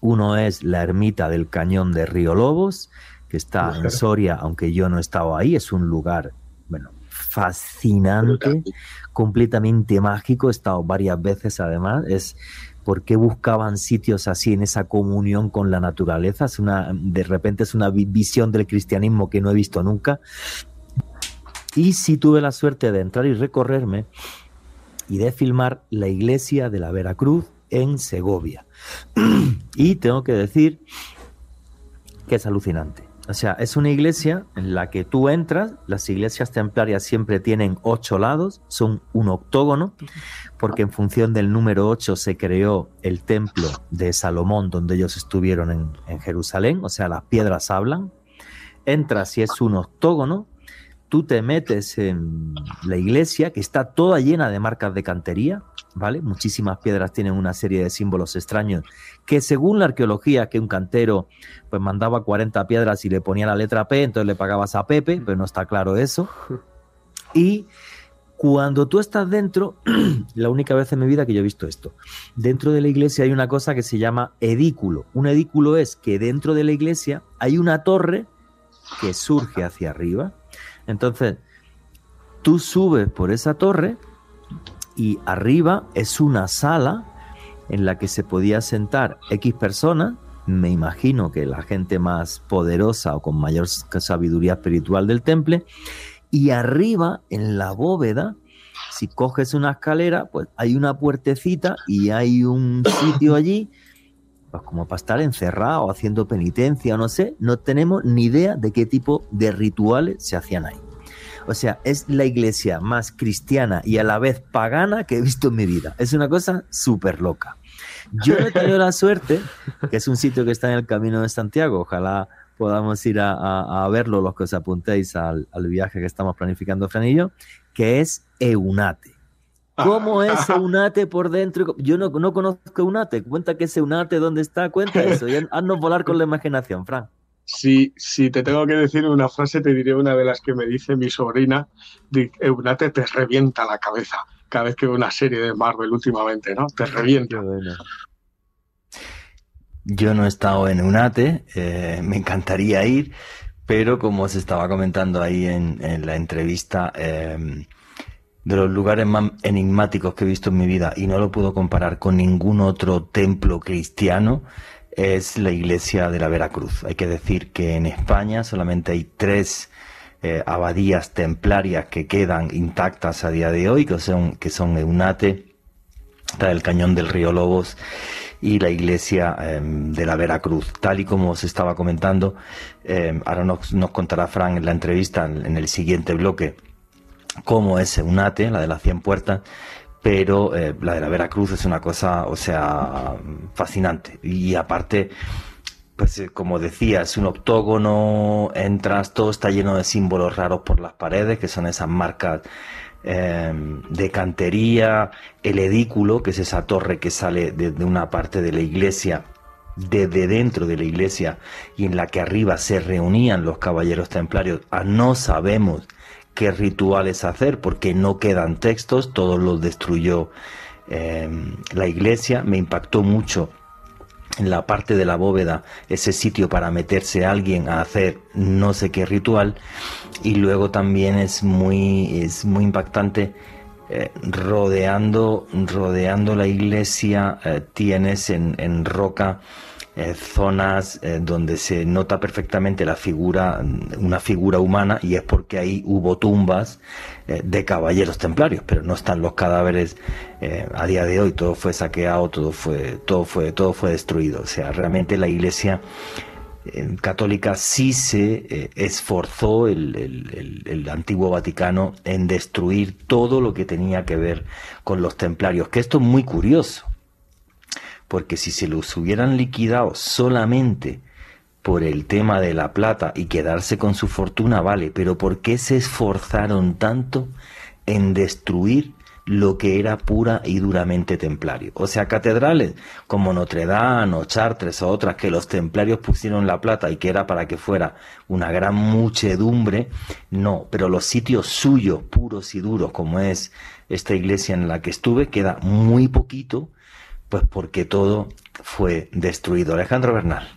Uno es la ermita del Cañón de Río Lobos, que está en Soria, aunque yo no he estado ahí, es un lugar, bueno, fascinante, completamente mágico, he estado varias veces además, es ¿Por qué buscaban sitios así en esa comunión con la naturaleza? Es una, de repente es una visión del cristianismo que no he visto nunca. Y sí tuve la suerte de entrar y recorrerme y de filmar la iglesia de la Veracruz en Segovia. y tengo que decir que es alucinante. O sea, es una iglesia en la que tú entras, las iglesias templarias siempre tienen ocho lados, son un octógono, porque en función del número ocho se creó el templo de Salomón, donde ellos estuvieron en, en Jerusalén, o sea, las piedras hablan. Entras y es un octógono, tú te metes en la iglesia, que está toda llena de marcas de cantería, ¿vale? Muchísimas piedras tienen una serie de símbolos extraños que según la arqueología, que un cantero pues mandaba 40 piedras y le ponía la letra P, entonces le pagabas a Pepe, pero no está claro eso. Y cuando tú estás dentro, la única vez en mi vida que yo he visto esto, dentro de la iglesia hay una cosa que se llama edículo. Un edículo es que dentro de la iglesia hay una torre que surge hacia arriba. Entonces, tú subes por esa torre y arriba es una sala en la que se podía sentar X personas, me imagino que la gente más poderosa o con mayor sabiduría espiritual del temple, y arriba en la bóveda, si coges una escalera, pues hay una puertecita y hay un sitio allí, pues como para estar encerrado, haciendo penitencia o no sé, no tenemos ni idea de qué tipo de rituales se hacían ahí. O sea, es la iglesia más cristiana y a la vez pagana que he visto en mi vida. Es una cosa súper loca. Yo he tenido la suerte, que es un sitio que está en el camino de Santiago, ojalá podamos ir a, verlo los que os apuntéis al, viaje que estamos planificando Fran y yo, que es Eunate. ¿Cómo es Eunate por dentro? Yo no, no conozco Eunate. Cuenta que es Eunate, ¿dónde está? Cuenta eso. Haznos volar con la imaginación, Fran. Si, te tengo que decir una frase, te diré una de las que me dice mi sobrina, Eunate te revienta la cabeza cada vez que veo una serie de Marvel últimamente, ¿no? Te revienta. Yo no he estado en Unate, eh, me encantaría ir, pero como os estaba comentando ahí en, la entrevista, em, de los lugares más enigmáticos que he visto en mi vida, y no lo puedo comparar con ningún otro templo cristiano, es la iglesia de la Veracruz. Hay que decir que en España solamente hay tres eh, abadías templarias que quedan intactas a día de hoy, que son, que son Eunate, el cañón del río Lobos y la iglesia em, de la Veracruz. Tal y como os estaba comentando, em, ahora nos, contará Fran en la entrevista, en, el siguiente bloque, cómo es Eunate, la de las 100 puertas, pero eh, la de la Veracruz es una cosa, o sea, fascinante. Y aparte, pues eh, como decía, es un octógono, entras, todo está lleno de símbolos raros por las paredes, que son esas marcas em, de cantería, el edículo, que es esa torre que sale de, una parte de la iglesia, desde dentro de la iglesia, y en la que arriba se reunían los caballeros templarios, a no sabemos qué rituales hacer porque no quedan textos, todo lo destruyó em, la iglesia, me impactó mucho en la parte de la bóveda ese sitio para meterse alguien a hacer no sé qué ritual. Y luego también es muy es muy impactante eh, rodeando rodeando la iglesia eh, tienes en, en roca eh, zonas eh, donde se nota perfectamente la figura, una figura humana, y es porque ahí hubo tumbas eh, de caballeros templarios, pero no están los cadáveres a día de hoy, todo fue saqueado, todo fue, todo fue, todo fue destruido. O sea, realmente la iglesia católica sí se esforzó el, el, antiguo Vaticano en destruir todo lo que tenía que ver con los templarios, que esto es muy curioso porque si se los hubieran liquidado solamente por el tema de la plata y quedarse con su fortuna, vale, pero ¿por qué se esforzaron tanto en destruir lo que era pura y duramente templario? O sea, catedrales como Notre Dame o Chartres o otras que los templarios pusieron la plata y que era para que fuera una gran muchedumbre, no, pero los sitios suyos, puros y duros, como es esta iglesia en la que estuve, queda muy poquito pues porque todo fue destruido. Alejandro Bernal.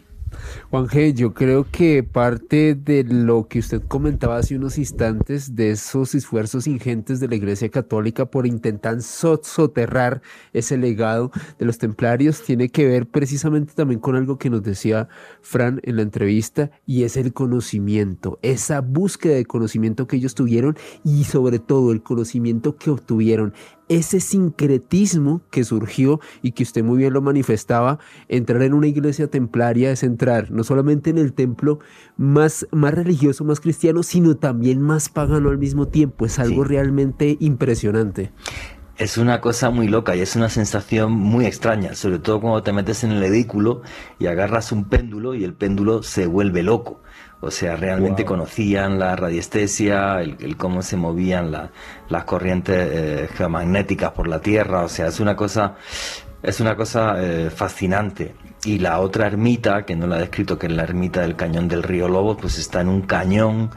Juan G, yo creo que parte de lo que usted comentaba hace unos instantes, de esos esfuerzos ingentes de la Iglesia Católica por intentar soterrar ese legado de los templarios, tiene que ver precisamente también con algo que nos decía Fran en la entrevista, y es el conocimiento, esa búsqueda de conocimiento que ellos tuvieron y sobre todo el conocimiento que obtuvieron ese sincretismo que surgió y que usted muy bien lo manifestaba, entrar en una iglesia templaria es entrar no solamente en el templo más, más religioso, más cristiano, sino también más pagano al mismo tiempo. Es algo realmente impresionante. Es una cosa muy loca y es una sensación muy extraña, sobre todo cuando te metes en el edículo y agarras un péndulo y el péndulo se vuelve loco. O sea, realmente conocían la radiestesia, el, cómo se movían las corrientes eh, geomagnéticas por la Tierra. O sea, es una cosa, es una cosa eh, fascinante. Y la otra ermita, que no la he descrito, que es la ermita del cañón del río Lobos, pues está en un cañón,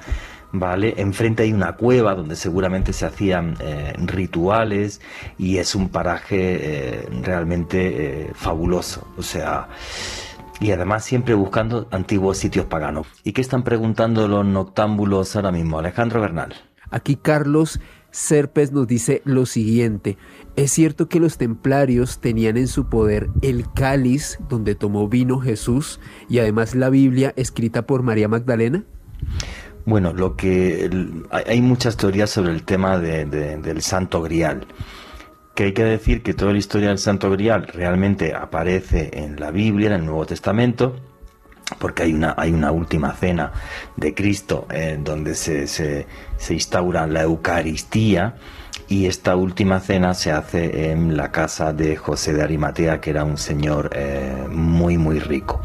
¿vale? Enfrente hay una cueva donde seguramente se hacían eh, rituales y es un paraje realmente fabuloso. O sea, y además siempre buscando antiguos sitios paganos. ¿Y qué están preguntando los noctámbulos ahora mismo? Alejandro Bernal. Aquí Carlos Serpes nos dice lo siguiente. ¿Es cierto que los templarios tenían en su poder el cáliz donde tomó vino Jesús y además la Biblia escrita por María Magdalena? Bueno, lo que hay muchas teorías sobre el tema del Santo Grial que hay que decir que toda la historia del Santo Grial realmente aparece en la Biblia, en el Nuevo Testamento, porque hay una, hay una última cena de Cristo en donde se, se, instaura la Eucaristía y esta última cena se hace en la casa de José de Arimatea, que era un señor eh, muy, muy rico.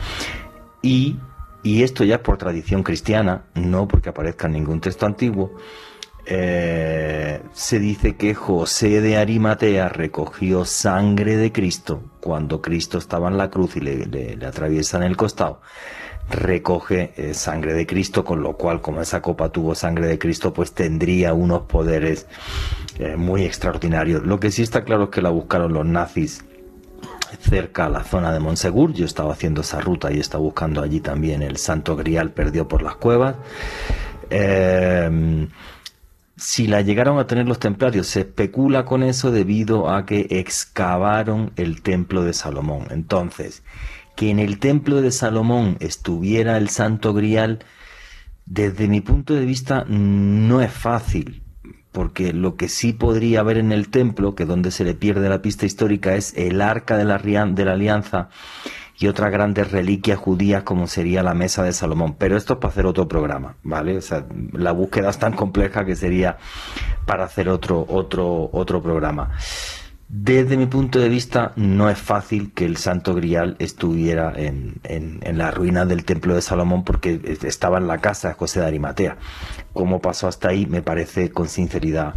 Y, y esto ya por tradición cristiana, no porque aparezca en ningún texto antiguo, eh, se dice que José de Arimatea recogió sangre de Cristo cuando Cristo estaba en la cruz y le, le, atraviesan el costado. Recoge eh, sangre de Cristo, con lo cual, como esa copa tuvo sangre de Cristo, pues tendría unos poderes eh, muy extraordinarios. Lo que sí está claro es que la buscaron los nazis cerca a la zona de Monsegur. Yo estaba haciendo esa ruta y estaba buscando allí también el Santo Grial perdió por las cuevas. Eh, si la llegaron a tener los templarios, se especula con eso debido a que excavaron el templo de Salomón. Entonces, que en el templo de Salomón estuviera el Santo Grial, desde mi punto de vista no es fácil, porque lo que sí podría haber en el templo, que donde se le pierde la pista histórica, es el arca de la, de la alianza y otras grandes reliquias judías como sería la mesa de Salomón. Pero esto es para hacer otro programa, ¿vale? O sea, la búsqueda es tan compleja que sería para hacer otro, otro, otro programa. Desde mi punto de vista, no es fácil que el Santo Grial estuviera en, en, en la ruina del Templo de Salomón porque estaba en la casa de José de Arimatea. Cómo pasó hasta ahí me parece con sinceridad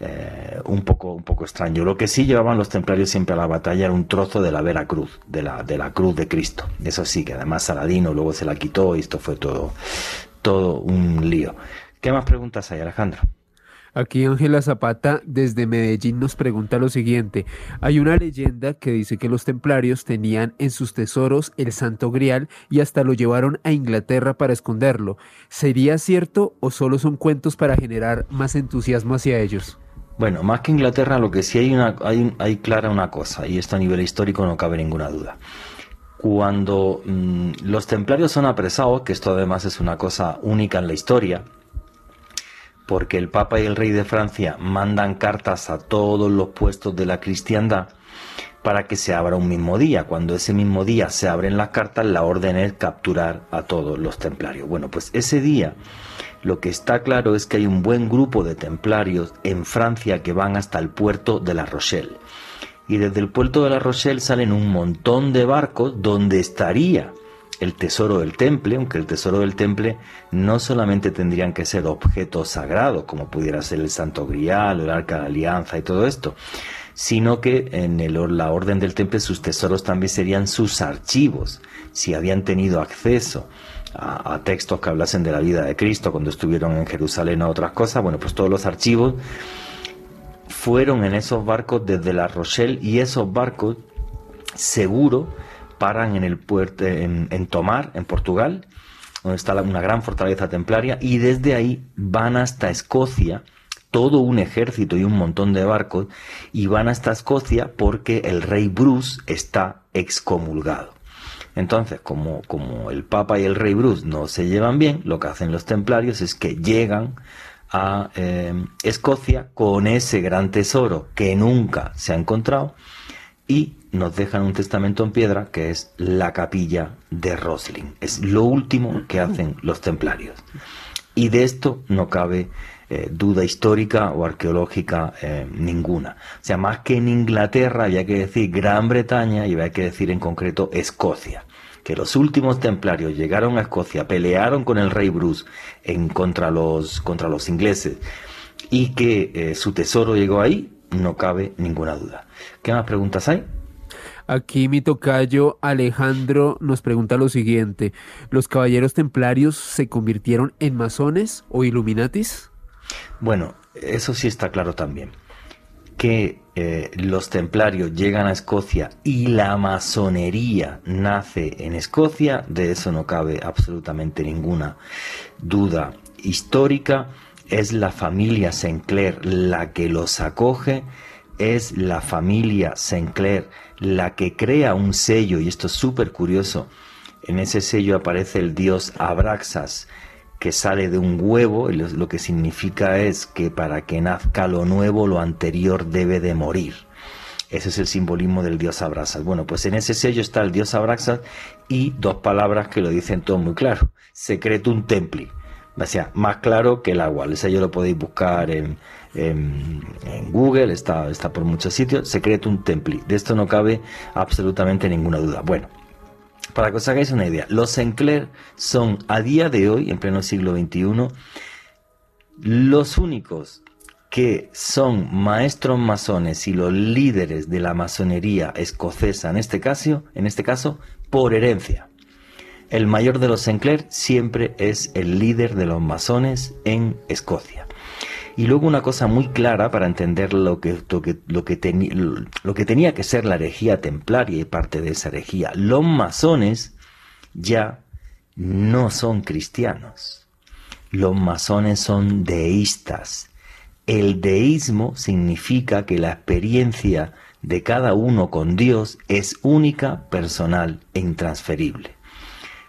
eh, un, poco, un poco extraño. Lo que sí llevaban los templarios siempre a la batalla era un trozo de la vera cruz, de la, de la cruz de Cristo. Eso sí, que además Saladino luego se la quitó y esto fue todo, todo un lío. ¿Qué más preguntas hay, Alejandro? Aquí Ángela Zapata desde Medellín nos pregunta lo siguiente. Hay una leyenda que dice que los templarios tenían en sus tesoros el Santo Grial y hasta lo llevaron a Inglaterra para esconderlo. ¿Sería cierto o solo son cuentos para generar más entusiasmo hacia ellos? Bueno, más que Inglaterra, lo que sí hay, una, hay, clara una cosa, y esto a nivel histórico no cabe ninguna duda. Cuando mm, los templarios son apresados, que esto además es una cosa única en la historia, porque el Papa y el Rey de Francia mandan cartas a todos los puestos de la cristiandad para que se abra un mismo día. Cuando ese mismo día se abren las cartas, la orden es capturar a todos los templarios. Bueno, pues ese día lo que está claro es que hay un buen grupo de templarios en Francia que van hasta el puerto de La Rochelle. Y desde el puerto de La Rochelle salen un montón de barcos donde estaría el tesoro del temple, aunque el tesoro del temple no solamente tendrían que ser objetos sagrados, como pudiera ser el Santo Grial, el Arca de la Alianza y todo esto, sino que en la orden del temple sus tesoros también serían sus archivos, si habían tenido acceso a, textos que hablasen de la vida de Cristo cuando estuvieron en Jerusalén o otras cosas, bueno, pues todos los archivos fueron en esos barcos desde La Rochelle y esos barcos seguro paran en el puerto en, Tomar, en Portugal, donde está una gran fortaleza templaria, y desde ahí van hasta Escocia, todo un ejército y un montón de barcos, y van hasta Escocia porque el rey Bruce está excomulgado. Entonces, como, como el Papa y el rey Bruce no se llevan bien, lo que hacen los templarios es que llegan a eh, Escocia con ese gran tesoro que nunca se ha encontrado y nos dejan un testamento en piedra que es la capilla de Rosling. Es lo último que hacen los templarios. Y de esto no cabe eh, duda histórica o arqueológica eh, ninguna. O sea, más que en Inglaterra había que decir Gran Bretaña y había que decir en concreto Escocia que los últimos templarios llegaron a Escocia, pelearon con el rey Bruce en contra los, contra los ingleses y que eh, su tesoro llegó ahí, no cabe ninguna duda. ¿Qué más preguntas hay? Aquí mi tocayo Alejandro nos pregunta lo siguiente, ¿los caballeros templarios se convirtieron en masones o illuminatis? Bueno, eso sí está claro también que eh, los templarios llegan a Escocia y la masonería nace en Escocia, de eso no cabe absolutamente ninguna duda histórica. Es la familia Sinclair la que los acoge, es la familia Sinclair la que crea un sello, y esto es súper curioso, en ese sello aparece el dios Abraxas, que sale de un huevo, y lo que significa es que para que nazca lo nuevo, lo anterior debe de morir. Ese es el simbolismo del dios Abraxas. Bueno, pues en ese sello está el dios Abraxas y dos palabras que lo dicen todo muy claro. Secretum templi. O sea, más claro que el agua. El sello lo podéis buscar en, en, Google, está, está por muchos sitios. Secretum templi. De esto no cabe absolutamente ninguna duda. Bueno, para que os hagáis una idea, los Sinclair son a día de hoy, en pleno siglo XXI, los únicos que son maestros masones y los líderes de la masonería escocesa en este caso, en este caso por herencia. El mayor de los Sinclair siempre es el líder de los masones en Escocia. Y luego una cosa muy clara para entender lo que, lo que, lo que, lo que tenía que ser la herejía templaria y parte de esa herejía. Los masones ya no son cristianos. Los masones son deístas. El deísmo significa que la experiencia de cada uno con Dios es única, personal e intransferible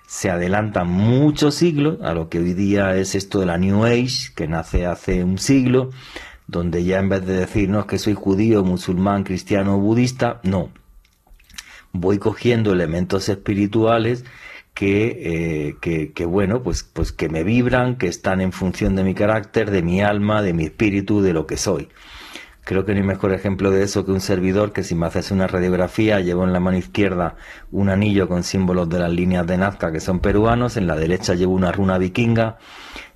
se adelantan muchos siglos a lo que hoy día es esto de la New Age, que nace hace un siglo, donde ya en vez de decirnos que soy judío, musulmán, cristiano o budista, no. Voy cogiendo elementos espirituales que, eh, que, bueno, pues, pues que me vibran, que están en función de mi carácter, de mi alma, de mi espíritu, de lo que soy. Creo que no hay mejor ejemplo de eso que un servidor que si me haces una radiografía llevo en la mano izquierda un anillo con símbolos de las líneas de Nazca que son peruanos, en la derecha llevo una runa vikinga,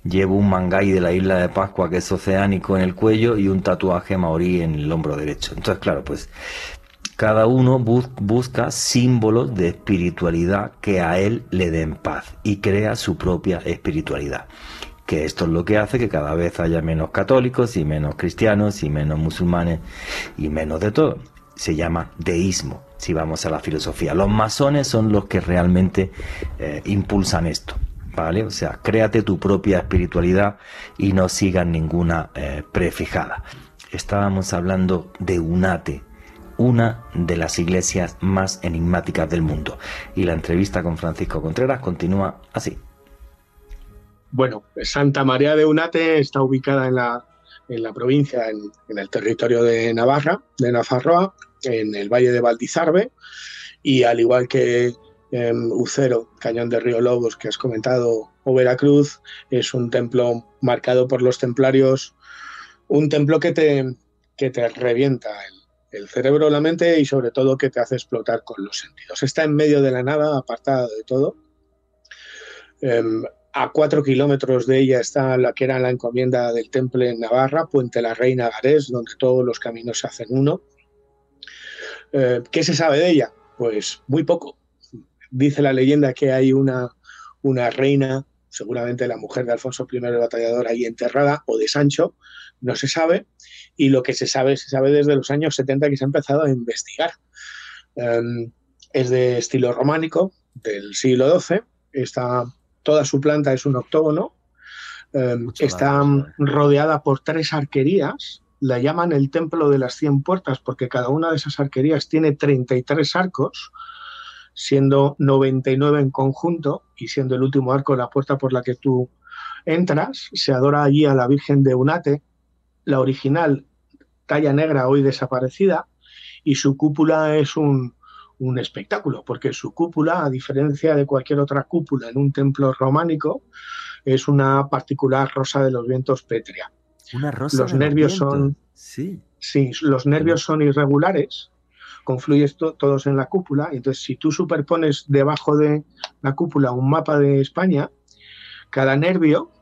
llevo un mangay de la isla de Pascua que es oceánico en el cuello y un tatuaje maorí en el hombro derecho. Entonces, claro, pues cada uno busca símbolos de espiritualidad que a él le den paz y crea su propia espiritualidad que esto es lo que hace que cada vez haya menos católicos y menos cristianos y menos musulmanes y menos de todo. Se llama deísmo, si vamos a la filosofía. Los masones son los que realmente eh, impulsan esto. ¿Vale? O sea, créate tu propia espiritualidad y no sigas ninguna eh, prefijada. Estábamos hablando de UNATE, una de las iglesias más enigmáticas del mundo. Y la entrevista con Francisco Contreras continúa así. Bueno, Santa María de Unate está ubicada en la, en la provincia, en, el territorio de Navarra, de Nafarroa, en el valle de Valdizarbe, y al igual que em, Ucero, Cañón de Río Lobos, que has comentado, o Veracruz, es un templo marcado por los templarios, un templo que te, que te revienta el, cerebro, la mente y sobre todo que te hace explotar con los sentidos. Está en medio de la nada, apartado de todo. Em, a cuatro kilómetros de ella está la que era la encomienda del temple en Navarra, Puente la Reina Garés, donde todos los caminos se hacen uno. Eh, ¿Qué se sabe de ella? Pues muy poco. Dice la leyenda que hay una, una reina, seguramente la mujer de Alfonso I el Batallador, ahí enterrada, o de Sancho, no se sabe. Y lo que se sabe, se sabe desde los años 70 que se ha empezado a investigar. Em, es de estilo románico del siglo XII. Está, toda su planta es un octógono. Eh, está rodeada por tres arquerías. La llaman el Templo de las Cien Puertas porque cada una de esas arquerías tiene 33 arcos, siendo 99 en conjunto y siendo el último arco la puerta por la que tú entras. Se adora allí a la Virgen de Unate, la original talla negra hoy desaparecida, y su cúpula es un, un espectáculo, porque su cúpula, a diferencia de cualquier otra cúpula en un templo románico, es una particular rosa de los vientos pétrea. Una rosa los nervios son sí. sí, los nervios son irregulares, confluyen todos en la cúpula, y entonces si tú superpones debajo de la cúpula un mapa de España, cada nervio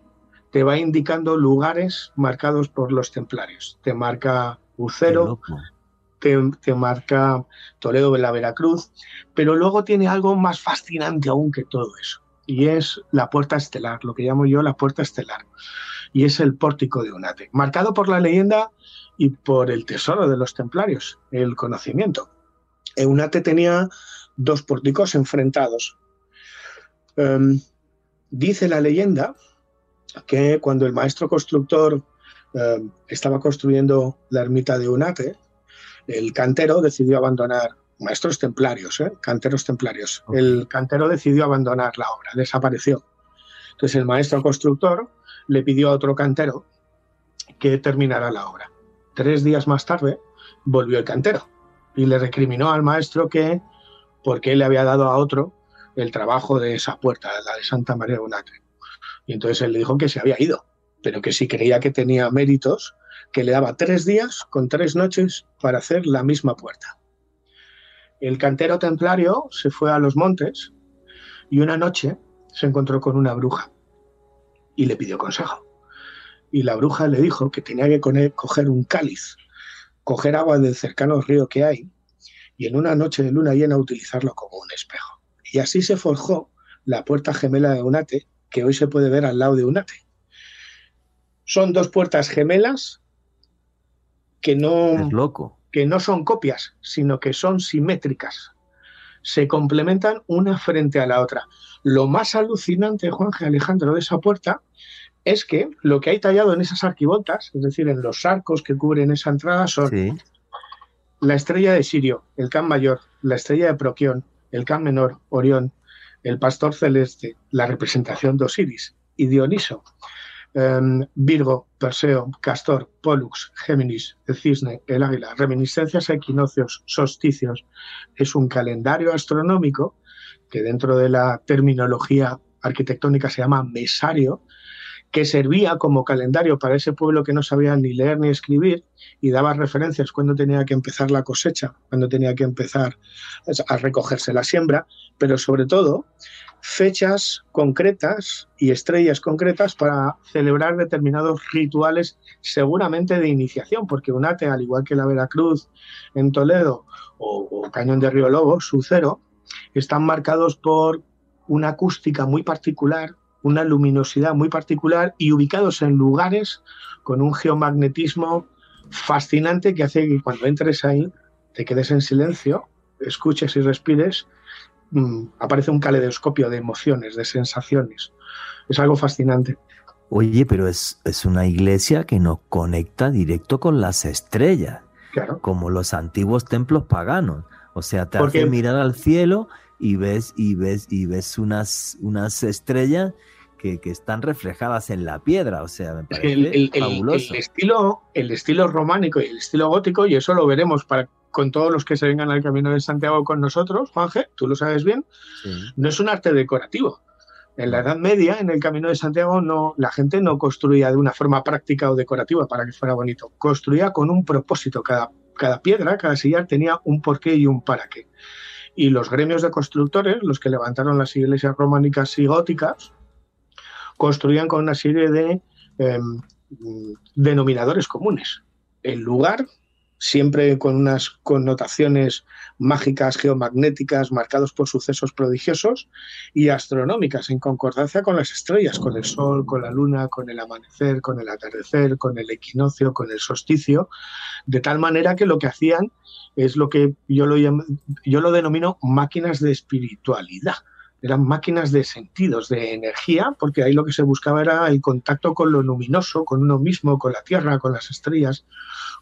te va indicando lugares marcados por los templarios. Te marca Ucero, te, marca Toledo de la Veracruz, pero luego tiene algo más fascinante aún que todo eso, y es la puerta estelar, lo que llamo yo la puerta estelar, y es el pórtico de Unate, marcado por la leyenda y por el tesoro de los templarios, el conocimiento. Eunate tenía dos pórticos enfrentados. Em, dice la leyenda que cuando el maestro constructor em, estaba construyendo la ermita de Unate, el cantero decidió abandonar, maestros templarios, ¿eh? canteros templarios, el cantero decidió abandonar la obra, desapareció. Entonces el maestro constructor le pidió a otro cantero que terminara la obra. Tres días más tarde volvió el cantero y le recriminó al maestro que porque él le había dado a otro el trabajo de esa puerta, la de Santa María de Unate. Y entonces él le dijo que se había ido, pero que si creía que tenía méritos, que le daba tres días con tres noches para hacer la misma puerta. El cantero templario se fue a los montes y una noche se encontró con una bruja y le pidió consejo. Y la bruja le dijo que tenía que coger un cáliz, coger agua del cercano río que hay y en una noche de luna llena utilizarlo como un espejo. Y así se forjó la puerta gemela de Unate, que hoy se puede ver al lado de Unate. Son dos puertas gemelas que no, que no son copias, sino que son simétricas. Se complementan una frente a la otra. Lo más alucinante, Juan G. Alejandro, de esa puerta es que lo que hay tallado en esas arquivoltas, es decir, en los arcos que cubren esa entrada, son la estrella de Sirio, el Can Mayor, la estrella de Proquión, el Can Menor, Orión, el Pastor Celeste, la representación de Osiris y Dioniso, Em, Virgo, Perseo, Castor, Pollux, Géminis, el cisne, el águila, reminiscencias equinoccios, solsticios. Es un calendario astronómico que dentro de la terminología arquitectónica se llama mesario, que servía como calendario para ese pueblo que no sabía ni leer ni escribir y daba referencias cuando tenía que empezar la cosecha, cuando tenía que empezar a recogerse la siembra, pero sobre todo fechas concretas y estrellas concretas para celebrar determinados rituales seguramente de iniciación, porque Unate, al igual que la Veracruz en Toledo o, Cañón de Río Lobo, su cero, están marcados por una acústica muy particular, una luminosidad muy particular y ubicados en lugares con un geomagnetismo fascinante que hace que cuando entres ahí te quedes en silencio, escuches y respires Mm, aparece un caleidoscopio de emociones, de sensaciones. Es algo fascinante. Oye, pero es, es una iglesia que nos conecta directo con las estrellas, como los antiguos templos paganos. O sea, te hace mirar al cielo y ves, y ves, y ves unas, unas estrellas que, están reflejadas en la piedra. O sea, me parece el, fabuloso. estilo, el estilo románico y el estilo gótico, y eso lo veremos para con todos los que se vengan al Camino de Santiago con nosotros, Juanje, tú lo sabes bien, no es un arte decorativo. En la Edad Media, en el Camino de Santiago, no, la gente no construía de una forma práctica o decorativa para que fuera bonito. Construía con un propósito. Cada, cada piedra, cada sillar tenía un porqué y un para qué. Y los gremios de constructores, los que levantaron las iglesias románicas y góticas, construían con una serie de em, denominadores comunes. El lugar, siempre con unas connotaciones mágicas, geomagnéticas, marcados por sucesos prodigiosos y astronómicas, en concordancia con las estrellas, con el Sol, con la Luna, con el amanecer, con el atardecer, con el equinoccio, con el solsticio, de tal manera que lo que hacían es lo que yo lo, yo lo denomino máquinas de espiritualidad eran máquinas de sentidos, de energía, porque ahí lo que se buscaba era el contacto con lo luminoso, con uno mismo, con la tierra, con las estrellas,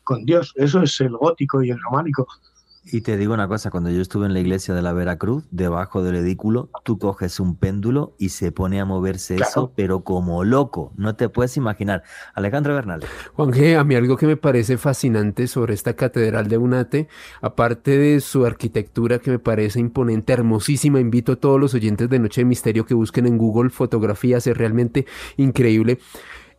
con Dios. Eso es el gótico y el románico. Y te digo una cosa, cuando yo estuve en la iglesia de la Veracruz, debajo del edículo, tú coges un péndulo y se pone a moverse eso, pero como loco, no te puedes imaginar. Alejandro Bernal. Juan G, a mí algo que me parece fascinante sobre esta catedral de Unate, aparte de su arquitectura que me parece imponente, hermosísima, invito a todos los oyentes de Noche de Misterio que busquen en Google fotografías, es realmente increíble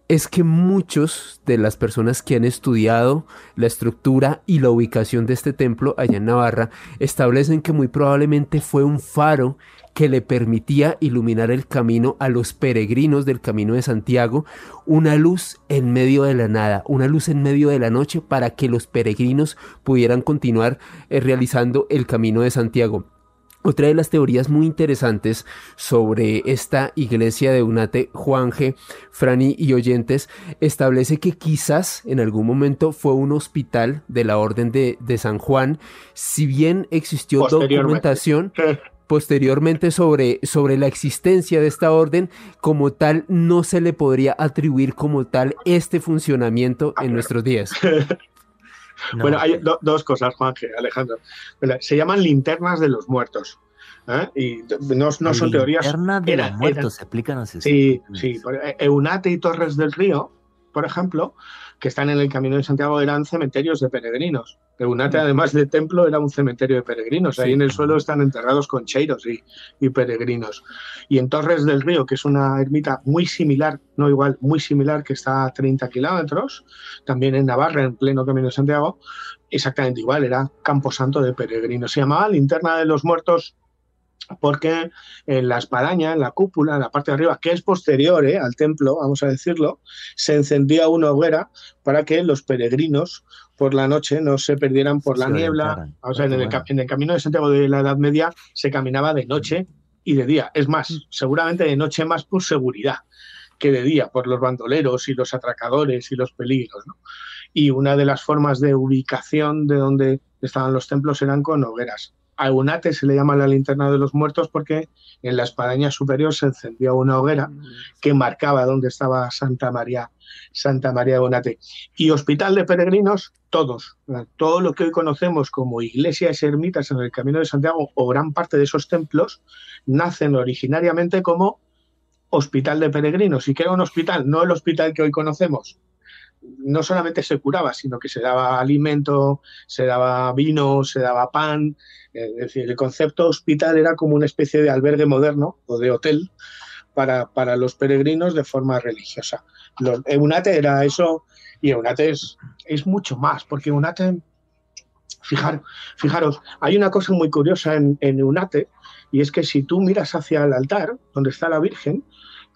es que muchos de las personas que han estudiado la estructura y la ubicación de este templo allá en Navarra establecen que muy probablemente fue un faro que le permitía iluminar el camino a los peregrinos del camino de Santiago, una luz en medio de la nada, una luz en medio de la noche para que los peregrinos pudieran continuar eh, realizando el camino de Santiago. Otra de las teorías muy interesantes sobre esta iglesia de Unate, Juanje, Frani y oyentes, establece que quizás en algún momento fue un hospital de la Orden de, San Juan, si bien existió documentación posteriormente sobre, sobre la existencia de esta orden, como tal no se le podría atribuir como tal este funcionamiento en nuestros días. Bueno, hay dos cosas, Juan Alejandro. Se llaman linternas de los muertos. ¿eh? Y no, son teorías. Linternas de los muertos, explícanos eso. Sí, sí. Eunate y Torres del Río, por ejemplo, que están en el Camino de Santiago eran cementerios de peregrinos. Eunate, mm. además de templo, era un cementerio de peregrinos. Ahí en el suelo están enterrados concheiros y, y peregrinos. Y en Torres del Río, que es una ermita muy similar, no igual, muy similar, que está a 30 kilómetros, también en Navarra, en pleno Camino de Santiago, exactamente igual, era Camposanto de peregrinos. Se llamaba Linterna de los Muertos porque en la espadaña, en la cúpula, en la parte de arriba, que es posterior ¿eh? al templo, vamos a decirlo, se encendía una hoguera para que los peregrinos por la noche no se perdieran por la niebla. O sea, en el, en el, camino de Santiago de la Edad Media se caminaba de noche y de día. Es más, mm. seguramente de noche más por seguridad que de día, por los bandoleros y los atracadores y los peligros. Y una de las formas de ubicación de donde estaban los templos eran con hogueras. A Unate se le llama la linterna de los muertos porque en la espadaña superior se encendía una hoguera que marcaba dónde estaba Santa María, Santa María de Unate. Y hospital de peregrinos, todos. Todo lo que hoy conocemos como iglesias ermitas en el Camino de Santiago o gran parte de esos templos nacen originariamente como hospital de peregrinos. ¿Y qué era un hospital? No el hospital que hoy conocemos, no solamente se curaba, sino que se daba alimento, se daba vino, se daba pan. Es decir, el concepto hospital era como una especie de albergue moderno o de hotel para, para los peregrinos de forma religiosa. Los, Eunate era eso y Eunate es, es mucho más, porque Eunate, fijar, fijaros, hay una cosa muy curiosa en, en Eunate y es que si tú miras hacia el altar, donde está la Virgen,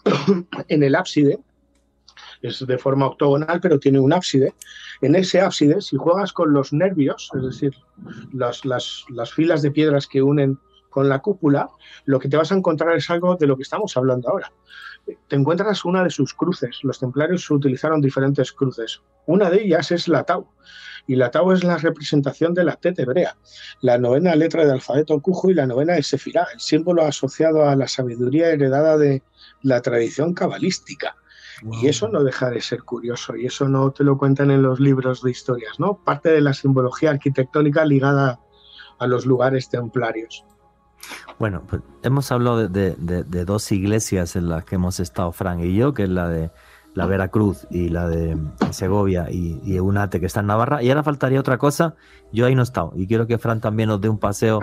en el ábside, es de forma octogonal, pero tiene un ábside. En ese ábside, si juegas con los nervios, es decir, las, las, las filas de piedras que unen con la cúpula, lo que te vas a encontrar es algo de lo que estamos hablando ahora. Te encuentras una de sus cruces. Los templarios utilizaron diferentes cruces. Una de ellas es la Tau. Y la Tau es la representación de la Tet hebrea, la novena letra del alfabeto cujo y la novena de Sefirá, el símbolo asociado a la sabiduría heredada de la tradición cabalística. Y eso no deja de ser curioso y eso no te lo cuentan en los libros de historias, ¿no? Parte de la simbología arquitectónica ligada a los lugares templarios. Bueno, pues hemos hablado de, dos iglesias en las que hemos estado Frank y yo, que es la de la Veracruz y la de Segovia y, y Eunate, que está en Navarra. Y ahora faltaría otra cosa, yo ahí no he estado y quiero que Fran también nos dé un paseo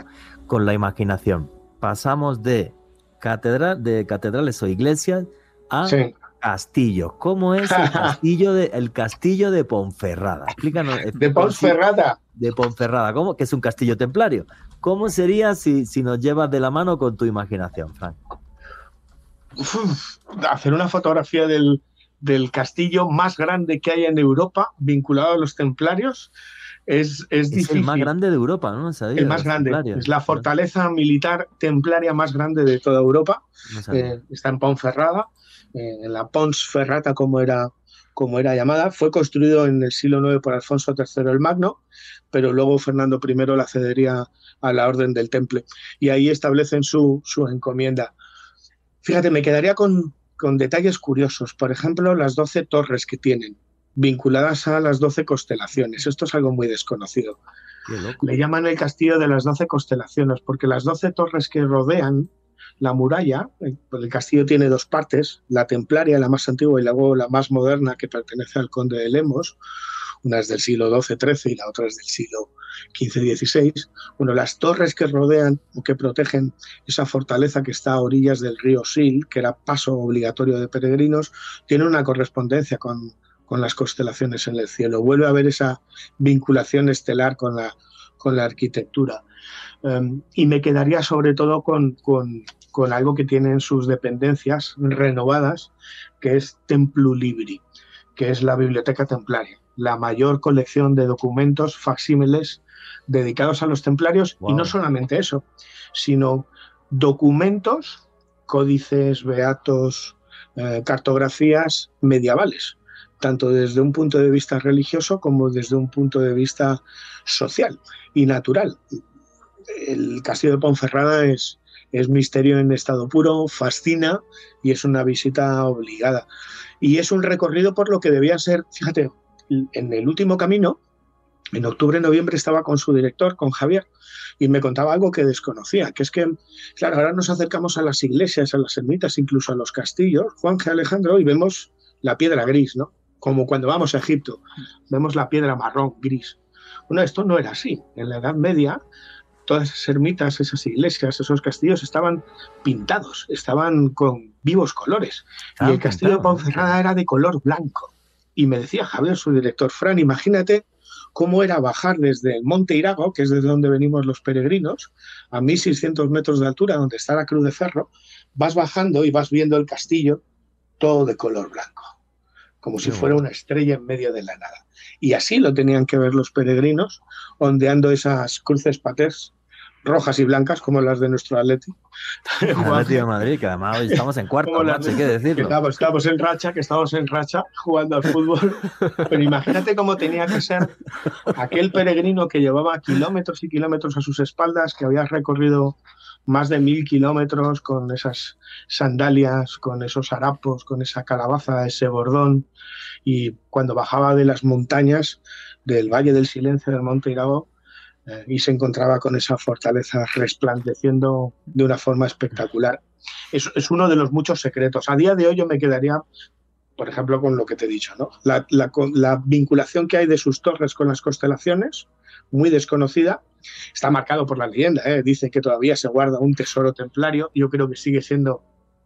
con la imaginación. Pasamos de, catedral, de catedrales o iglesias a castillo. ¿Cómo es el castillo de, el castillo de Ponferrada? Explícanos. De Ponferrada. De Ponferrada. ¿Cómo? Que es un castillo templario. ¿Cómo sería si, si nos llevas de la mano con tu imaginación, Frank? hacer una fotografía del, del, castillo más grande que hay en Europa vinculado a los templarios es, es, difícil. el más grande de Europa, ¿no? el más grande. Es la fortaleza militar templaria más grande de toda Europa. Eh, está en Ponferrada, eh, en la Pons Ferrata, como era, como era llamada. Fue construido en el siglo IX por Alfonso III el Magno, pero luego Fernando I la cedería a la Orden del Temple. Y ahí establecen su, su encomienda. Fíjate, me quedaría con, con detalles curiosos. Por ejemplo, las 12 torres que tienen vinculadas a las doce constelaciones. Esto es algo muy desconocido. Le llaman el castillo de las doce constelaciones porque las doce torres que rodean la muralla, el castillo tiene dos partes, la templaria, la más antigua, y luego la más moderna que pertenece al conde de Lemos, una es del siglo XII-XIII y la otra es del siglo XV-XVI. Bueno, las torres que rodean o que protegen esa fortaleza que está a orillas del río Sil, que era paso obligatorio de peregrinos, tienen una correspondencia con, las constelaciones en el cielo. Vuelve a haber esa vinculación estelar con la, con la arquitectura. Em, y me quedaría sobre todo con, con, algo que tienen sus dependencias renovadas, que es Templu Libri, que es la biblioteca templaria, la mayor colección de documentos facsímiles dedicados a los templarios, y no solamente eso, sino documentos, códices, beatos, eh, cartografías medievales tanto desde un punto de vista religioso como desde un punto de vista social y natural. El castillo de Ponferrada es, es misterio en estado puro, fascina y es una visita obligada. Y es un recorrido por lo que debía ser, fíjate, en el último camino, en octubre, noviembre estaba con su director, con Javier, y me contaba algo que desconocía, que es que, claro, ahora nos acercamos a las iglesias, a las ermitas, incluso a los castillos, Juan G. Alejandro, y vemos la piedra gris, ¿no? como cuando vamos a Egipto, vemos la piedra marrón, gris. Bueno, esto no era así. En la Edad Media, todas esas ermitas, esas iglesias, esos castillos estaban pintados, estaban con vivos colores. y el castillo de Ponferrada era de color blanco. Y me decía Javier, su director, Fran, imagínate cómo era bajar desde el Monte Irago, que es desde donde venimos los peregrinos, a 1600 metros de altura, donde está la Cruz de Ferro, vas bajando y vas viendo el castillo todo de color blanco como si fuera una estrella en medio de la nada. Y así lo tenían que ver los peregrinos, ondeando esas cruces paters rojas y blancas como las de nuestro Atleti. Atleti de Madrid, que además hoy estamos en cuarto, macho, hay que decirlo. Estamos, estamos, en racha, que estamos en racha jugando al fútbol. Pero imagínate cómo tenía que ser aquel peregrino que llevaba kilómetros y kilómetros a sus espaldas, que había recorrido más de mil kilómetros con esas sandalias, con esos harapos, con esa calabaza, ese bordón. Y cuando bajaba de las montañas del Valle del Silencio del Monte Irago eh, y se encontraba con esa fortaleza resplandeciendo de una forma espectacular. Es, es, uno de los muchos secretos. A día de hoy yo me quedaría, por ejemplo, con lo que te he dicho, ¿no? la, la, la vinculación que hay de sus torres con las constelaciones, muy desconocida, está marcado por la leyenda. ¿eh? Dice que todavía se guarda un tesoro templario. Yo creo que sigue siendo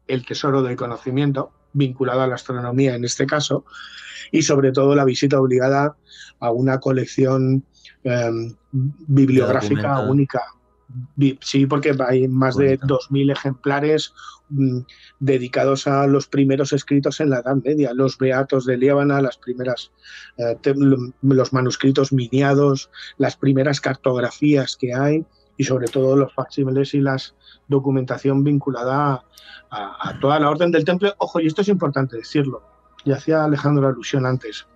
el tesoro del conocimiento, vinculado a la astronomía en este caso, y sobre todo la visita obligada a una colección em, bibliográfica única Sí, porque hay más de 2.000 ejemplares mm, dedicados a los primeros escritos en la Edad Media, los Beatos de Líbana, las primeras, eh, los manuscritos miniados, las primeras cartografías que hay y sobre todo los facsímiles y la documentación vinculada a, a, toda la orden del templo. Ojo, y esto es importante decirlo, y hacía Alejandro alusión antes.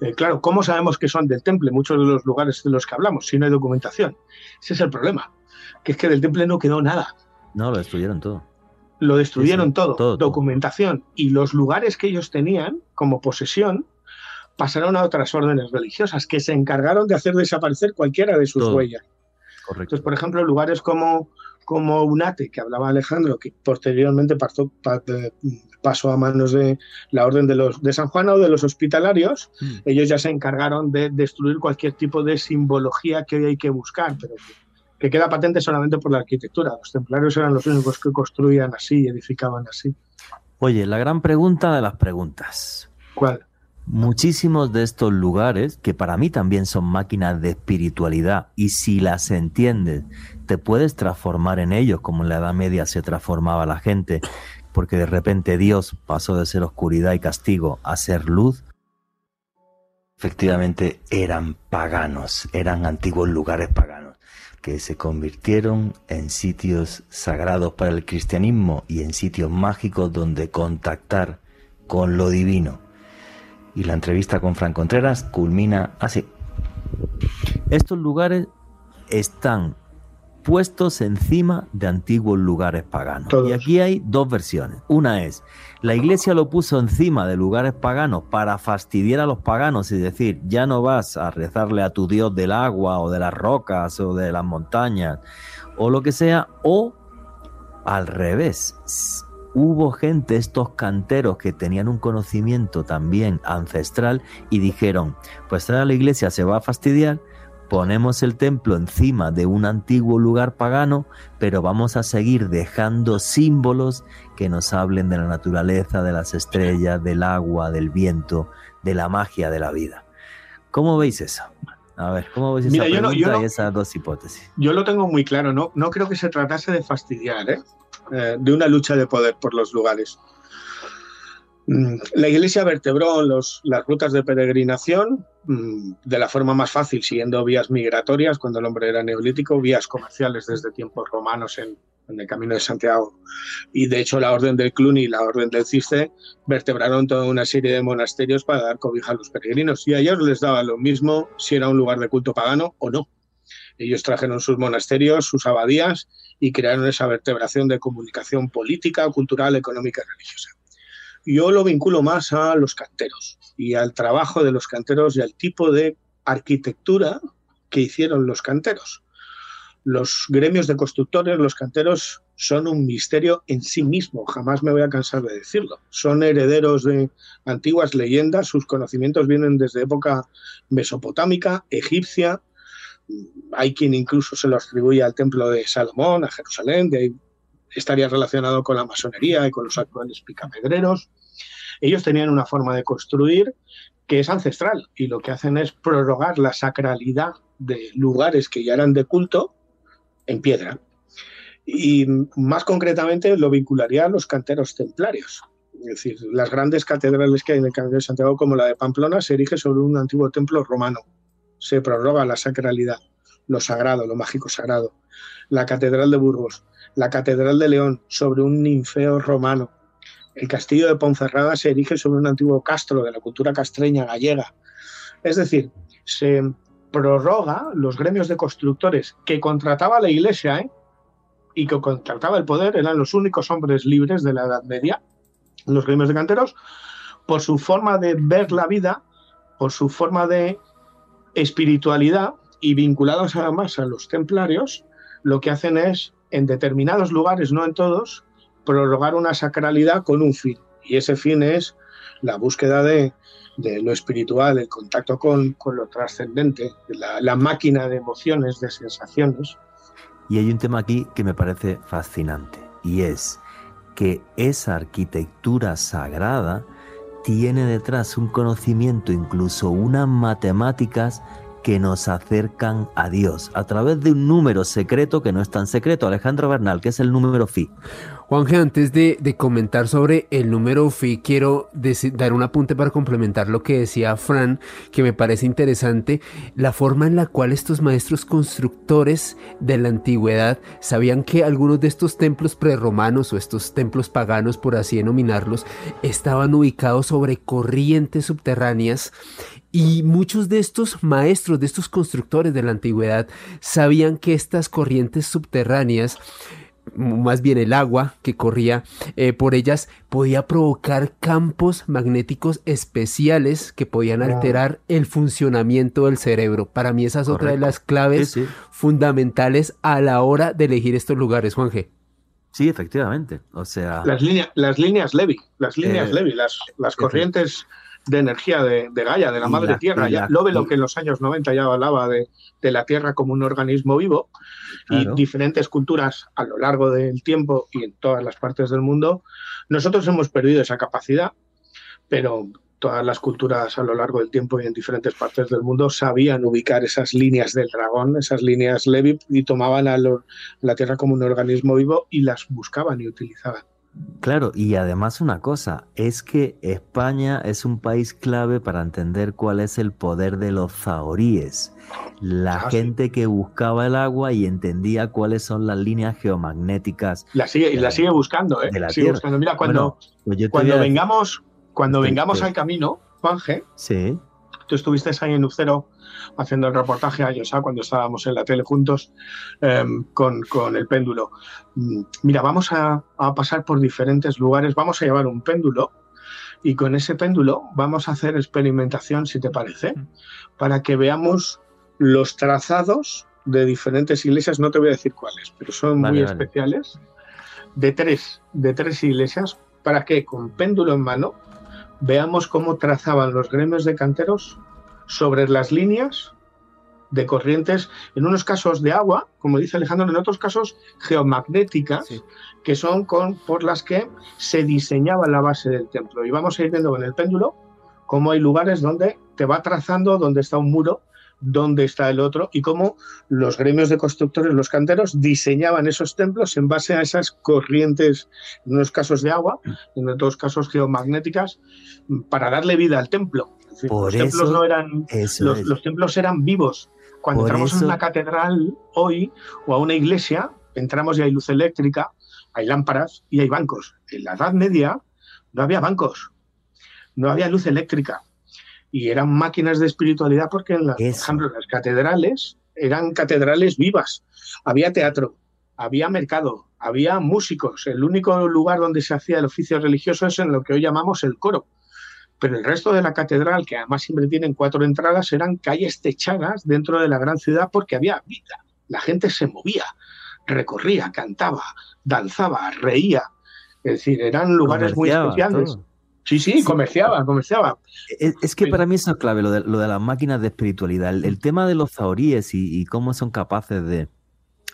Eh, claro, ¿cómo sabemos que son del temple muchos de los lugares de los que hablamos si no hay documentación? Ese es el problema, que es que del temple no quedó nada. No, lo destruyeron todo. Lo destruyeron todo, documentación. Y los lugares que ellos tenían como posesión pasaron a otras órdenes religiosas que se encargaron de hacer desaparecer cualquiera de sus huellas. Correcto. Entonces, por ejemplo, lugares como, como Unate, que hablaba Alejandro, que posteriormente pasó, pasó a manos de la orden de, los, de San Juan o de los hospitalarios, hmm. ellos ya se encargaron de destruir cualquier tipo de simbología que hoy hay que buscar, pero que, queda patente solamente por la arquitectura. Los templarios eran los únicos que construían así y edificaban así. Oye, la gran pregunta de las preguntas. ¿Cuál? Muchísimos de estos lugares, que para mí también son máquinas de espiritualidad, y si las entiendes, te puedes transformar en ellos, como en la Edad Media se transformaba la gente, porque de repente Dios pasó de ser oscuridad y castigo a ser luz, efectivamente eran paganos, eran antiguos lugares paganos, que se convirtieron en sitios sagrados para el cristianismo y en sitios mágicos donde contactar con lo divino. Y la entrevista con Fran Contreras culmina así. Estos lugares están puestos encima de antiguos lugares paganos. Y aquí hay dos versiones. Una es, la iglesia lo puso encima de lugares paganos para fastidiar a los paganos y decir, ya no vas a rezarle a tu Dios del agua o de las rocas o de las montañas o lo que sea, o al revés. Hubo gente, estos canteros que tenían un conocimiento también ancestral y dijeron, pues ahora la iglesia se va a fastidiar, ponemos el templo encima de un antiguo lugar pagano, pero vamos a seguir dejando símbolos que nos hablen de la naturaleza, de las estrellas, del agua, del viento, de la magia de la vida. ¿Cómo veis eso? A ver, ¿cómo veis esa pregunta y esas dos hipótesis? Yo lo tengo muy claro, no, no creo que se tratase de fastidiar, ¿eh? Eh, de una lucha de poder por los lugares. Mm, la Iglesia vertebró las rutas de peregrinación mm, de la forma más fácil, siguiendo vías migratorias cuando el hombre era neolítico, vías comerciales desde tiempos romanos en, el Camino de Santiago. Y de hecho la Orden del Cluny y la Orden del Ciste vertebraron toda una serie de monasterios para dar cobija a los peregrinos. Y a ellos les daba lo mismo si era un lugar de culto pagano o no. Ellos trajeron sus monasterios, sus abadías y crearon esa vertebración de comunicación política, cultural, económica y religiosa. Yo lo vinculo más a los canteros y al trabajo de los canteros y al tipo de arquitectura que hicieron los canteros. Los gremios de constructores, los canteros, son un misterio en sí mismo, jamás me voy a cansar de decirlo. Son herederos de antiguas leyendas, sus conocimientos vienen desde época mesopotámica, egipcia, hay quien incluso se lo atribuye al templo de Salomón, a Jerusalén, de ahí estaría relacionado con la masonería y con los actuales picapedreros. Ellos tenían una forma de construir que es ancestral y lo que hacen es prorrogar la sacralidad de lugares que ya eran de culto en piedra. Y más concretamente lo vincularía a los canteros templarios. Es decir, las grandes catedrales que hay en el Camino de Santiago, como la de Pamplona, se erige sobre un antiguo templo romano. Se prorroga la sacralidad, lo sagrado, lo mágico sagrado. La Catedral de Burgos la Catedral de León sobre un ninfeo romano. El castillo de Ponferrada se erige sobre un antiguo castro de la cultura castreña gallega. Es decir, se prorroga los gremios de constructores que contrataba la Iglesia ¿eh? y que contrataba el poder, eran los únicos hombres libres de la Edad Media, los gremios de canteros, por su forma de ver la vida, por su forma de espiritualidad y vinculados además a los templarios, lo que hacen es en determinados lugares, no en todos, prorrogar una sacralidad con un fin. Y ese fin es la búsqueda de, lo espiritual, el contacto con, lo trascendente, la, máquina de emociones, de sensaciones. Y hay un tema aquí que me parece fascinante, y es que esa arquitectura sagrada tiene detrás un conocimiento, incluso unas matemáticas que nos acercan a Dios a través de un número secreto que no es tan secreto, Alejandro Bernal, que es el número Fi. Juanje, antes de, comentar sobre el número Fi, quiero dar un apunte para complementar lo que decía Fran, que me parece interesante, la forma en la cual estos maestros constructores de la antigüedad sabían que algunos de estos templos prerromanos o estos templos paganos, por así denominarlos, estaban ubicados sobre corrientes subterráneas y muchos de estos maestros, de estos constructores de la antigüedad, sabían que estas corrientes subterráneas, más bien el agua que corría eh, por ellas, podía provocar campos magnéticos especiales que podían alterar el funcionamiento del cerebro. Para mí esa es otra de las claves fundamentales a la hora de elegir estos lugares, Juan G. Sí, efectivamente. O sea. Las, líneas, las líneas Levy, las líneas eh, Levy, las, las corrientes de energía de, Gaia, de la madre tierra. Ya, lo ve lo que en los años 90 ya hablaba de, la tierra como un organismo vivo y diferentes culturas a lo largo del tiempo y en todas las partes del mundo. Nosotros hemos perdido esa capacidad, pero todas las culturas a lo largo del tiempo y en diferentes partes del mundo sabían ubicar esas líneas del dragón, esas líneas Levi, y tomaban a, la Tierra como un organismo vivo y las buscaban y utilizaban. Claro, y además una cosa, es que España es un país clave para entender cuál es el poder de los zahoríes. La Ah, sí. gente que buscaba el agua y entendía cuáles son las líneas geomagnéticas. La sigue, y la sigue buscando, ¿eh? De la sigue Tierra. buscando. Mira, cuando, Bueno, Pues cuando a- vengamos, cuando vengamos al camino, Juanje, Sí, tú estuviste ahí en Ucero haciendo el reportaje a Yosa cuando estábamos en la tele juntos em, con, con el péndulo. Mm, Mira, vamos a, a pasar por diferentes lugares, vamos a llevar un péndulo y con ese péndulo vamos a hacer experimentación, si te parece, para que veamos los trazados de diferentes iglesias, no te voy a decir cuáles, pero son Vale, muy vale. especiales, de tres, de tres iglesias, para que con péndulo en mano veamos cómo trazaban los gremios de canteros sobre las líneas de corrientes, en unos casos de agua, como dice Alejandro, en otros casos geomagnéticas, Sí. que son con, por las que se diseñaba la base del templo. Y vamos a ir viendo con el péndulo cómo hay lugares donde te va trazando dónde está un muro, dónde está el otro, y cómo los gremios de constructores, los canteros, diseñaban esos templos en base a esas corrientes, en unos casos de agua, en otros casos geomagnéticas, para darle vida al templo. Es decir, Por los templos no eran los, templos eran vivos. Cuando Por entramos eso- a una catedral hoy o a una iglesia, entramos y hay luz eléctrica, hay lámparas y hay bancos. En la Edad Media no había bancos, no había luz eléctrica y eran máquinas de espiritualidad porque, en las, por ejemplo, las catedrales eran catedrales vivas. Había teatro, había mercado, había músicos. El único lugar donde se hacía el oficio religioso es en lo que hoy llamamos el coro. Pero el resto de la catedral, que además siempre tienen cuatro entradas, eran calles techadas dentro de la gran ciudad porque había vida. La gente se movía, recorría, cantaba, danzaba, reía. Es decir, eran lugares muy especiales. todo. Sí, sí, comerciaba, comerciaba. Es, es que para mí eso es clave, lo de, lo de las máquinas de espiritualidad. El, el tema de los zahoríes y, y cómo son capaces de,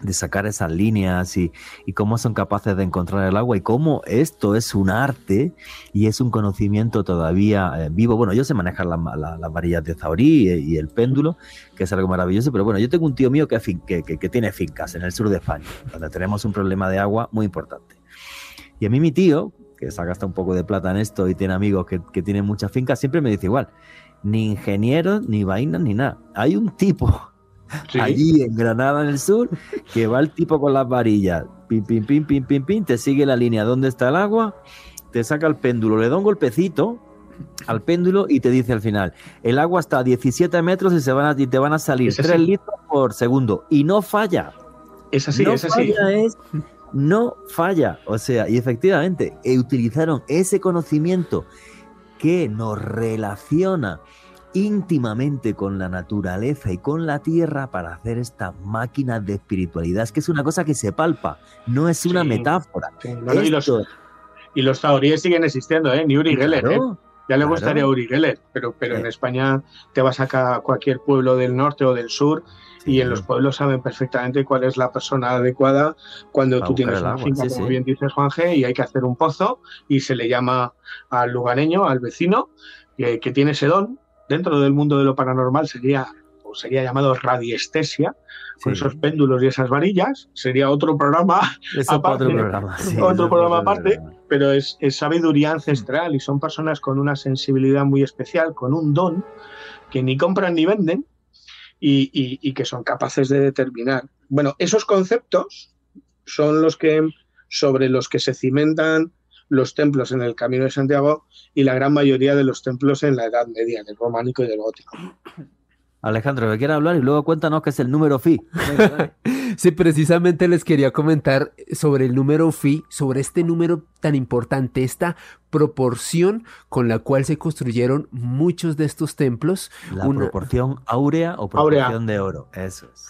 de sacar esas líneas y, y cómo son capaces de encontrar el agua y cómo esto es un arte y es un conocimiento todavía eh, vivo. Bueno, yo sé manejar las, la- las varillas de zahorí y, y el péndulo, que es algo maravilloso, pero bueno, yo tengo un tío mío que, fin- que, que- que tiene fincas en el sur de España, donde tenemos un problema de agua muy importante. Y a mí mi tío, que se ha gastado un poco de plata en esto y tiene amigos que, que tienen muchas fincas, siempre me dice igual, ni ingenieros, ni vainas, ni nada. Hay un tipo Sí. allí en Granada, en el sur, que va el tipo con las varillas, pim, pim, pim, pim, pim, pim, te sigue la línea donde está el agua, te saca el péndulo, le da un golpecito al péndulo y te dice al final, el agua está a 17 metros y, se van a- y te van a salir Es así. 3 litros por segundo. Y no falla Es así, no es así. falla es no falla. O sea, y efectivamente, eh, utilizaron ese conocimiento que nos relaciona íntimamente con la naturaleza y con la tierra para hacer estas máquinas de espiritualidad. Es que es una cosa que se palpa, no es una Sí. metáfora. Sí, no, no, y los, y los zahoríes siguen existiendo, ¿eh? Ni Uri Geller, ¿eh? Ya le Claro. gustaría Uri Geller, pero, pero en Eh. España te vas a ca- cualquier pueblo del norte o del sur y en los pueblos saben perfectamente cuál es la persona adecuada cuando Para tú tienes una finca, sí, como sí. bien dices Juan G, y hay que hacer un pozo y se le llama al lugareño, al vecino, que, que tiene ese don. Dentro del mundo de lo paranormal sería, sería llamado radiestesia, con esos péndulos y esas varillas. Sería otro programa Eso aparte, otro programa. sí, otro programa aparte. programa. pero es, es sabiduría ancestral y son personas con una sensibilidad muy especial, con un don que ni compran ni venden y, que son capaces de determinar. Bueno, esos conceptos son los que sobre los que se cimentan los templos en el Camino de Santiago y la gran mayoría de los templos en la Edad Media, del románico y del gótico. Alejandro, que quiera hablar y luego cuéntanos qué es el número phi. Sí, precisamente les quería comentar sobre el número phi, sobre este número tan importante, esta proporción con la cual se construyeron muchos de estos templos. La Una- proporción áurea o proporción de oro. Eso es.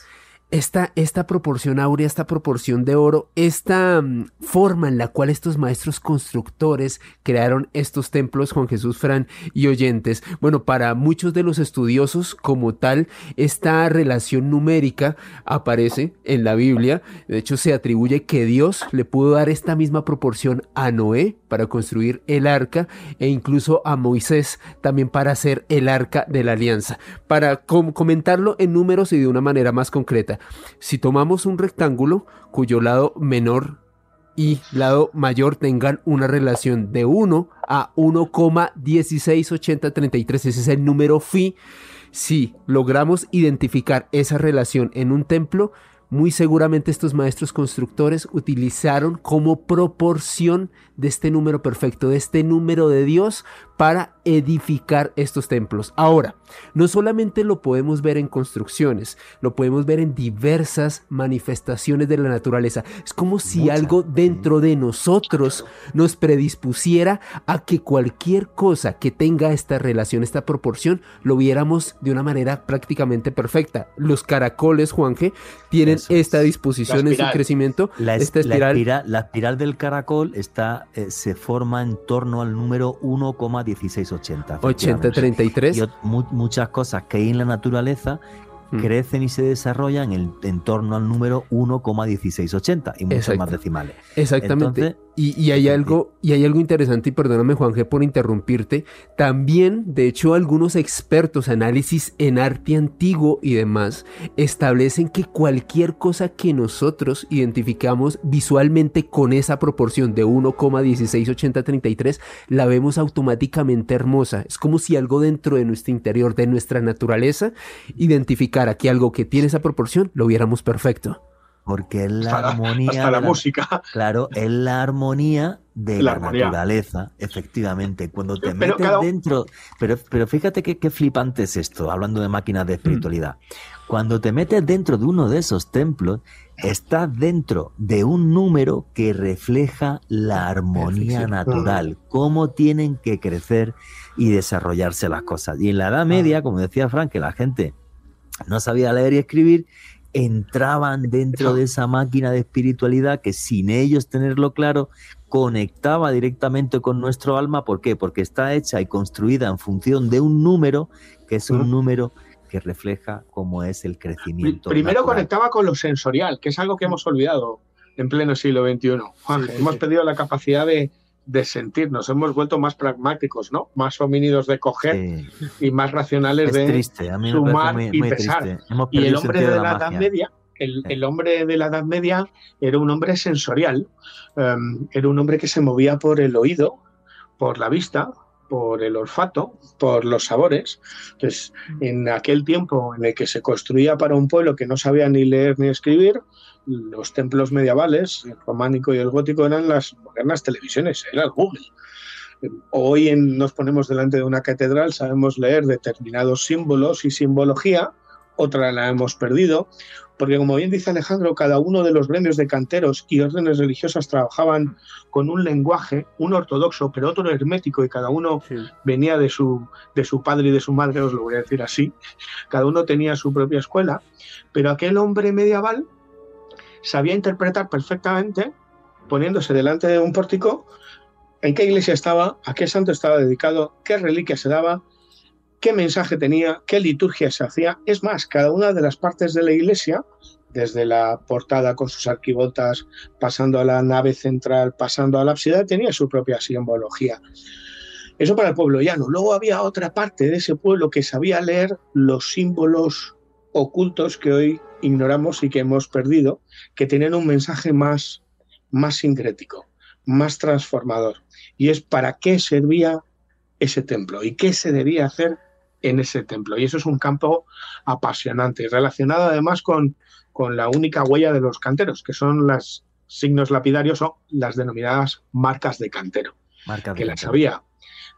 Esta, esta proporción áurea, esta proporción de oro, esta mm, forma en la cual estos maestros constructores crearon estos templos, Juan Jesús Fran y oyentes, bueno, para muchos de los estudiosos como tal, esta relación numérica aparece en la Biblia, de hecho se atribuye que Dios le pudo dar esta misma proporción a Noé para construir el arca e incluso a Moisés también para hacer el arca de la alianza. Para com- comentarlo en números y de una manera más concreta, si tomamos un rectángulo cuyo lado menor y lado mayor tengan una relación de 1 a 1,168033. Ese es el número phi. Si logramos identificar esa relación en un templo, muy seguramente estos maestros constructores utilizaron como proporción de este número perfecto, de este número de Dios para edificar estos templos. Ahora, no solamente lo podemos ver en construcciones, lo podemos ver en diversas manifestaciones de la naturaleza. Es como si algo dentro de nosotros nos predispusiera a que cualquier cosa que tenga esta relación, esta proporción, lo viéramos de una manera prácticamente perfecta. Los caracoles, Juanje, tienen esta disposición en su crecimiento. La, esta espiral. La, espiral, del caracol está, eh, se forma en torno al número 1,1680. 8033. Y muchas cosas que hay en la naturaleza mm. crecen y se desarrollan en, en torno al número 1,1680 y muchos más decimales. Exactamente. Y, hay algo, y hay algo interesante, y perdóname Juan G por interrumpirte, también, de hecho, algunos expertos, análisis en arte antiguo y demás, establecen que cualquier cosa que nosotros identificamos visualmente con esa proporción de 1,168033, la vemos automáticamente hermosa. Es como si algo dentro de nuestro interior, de nuestra naturaleza, que algo que tiene esa proporción, lo viéramos perfecto porque es la armonía. Hasta la, música. Claro, es la armonía de la, naturaleza, efectivamente. Cuando te metes dentro. Pero, pero fíjate qué flipante es esto, hablando de máquinas de mm. espiritualidad. Cuando te metes dentro de uno de esos templos, estás dentro de un número que refleja la armonía natural, cómo tienen que crecer y desarrollarse las cosas. Y en la Edad Media, ah. como decía Frank, que la gente no sabía leer y escribir, entraban dentro de esa máquina de espiritualidad que sin ellos tenerlo claro, conectaba directamente con nuestro alma. ¿Por qué? Porque está hecha y construida en función de un número, que es un número que refleja cómo es el crecimiento. Primero conectaba con lo sensorial, que es algo que hemos olvidado en pleno siglo XXI. Juan, hemos perdido la capacidad de, de sentir, nos hemos vuelto más pragmáticos, ¿no? Más homínidos de coger y más racionales de sumar y pesar. Y el hombre de la, Edad Media, el, hombre de la Edad Media era un hombre sensorial, em, era un hombre que se movía por el oído, por la vista, por el olfato, por los sabores. Entonces, en aquel tiempo en el que se construía para un pueblo que no sabía ni leer ni escribir, los templos medievales, el románico y el gótico, eran las modernas televisiones, era el Google. Hoy en, nos ponemos delante de una catedral, sabemos leer determinados símbolos y simbología, otra la hemos perdido, porque como bien dice Alejandro, cada uno de los gremios de canteros y órdenes religiosas trabajaban con un lenguaje, un ortodoxo, pero otro hermético, y cada uno venía de su, de su padre y de su madre, os lo voy a decir así, cada uno tenía su propia escuela, pero aquel hombre medieval sabía interpretar perfectamente, poniéndose delante de un pórtico, en qué iglesia estaba, a qué santo estaba dedicado, qué reliquia se daba, qué mensaje tenía, qué liturgia se hacía. Es más, cada una de las partes de la iglesia, desde la portada con sus arquivoltas, pasando a la nave central, pasando a la ábside, tenía su propia simbología. Eso para el pueblo llano. Luego había otra parte de ese pueblo que sabía leer los símbolos ocultos que hoy ignoramos y que hemos perdido, que tienen un mensaje más, más sincrético, más transformador. Y es para qué servía ese templo y qué se debía hacer en ese templo. Y eso es un campo apasionante, relacionado además con, con la única huella de los canteros, que son los signos lapidarios o las denominadas marcas de cantero, que las había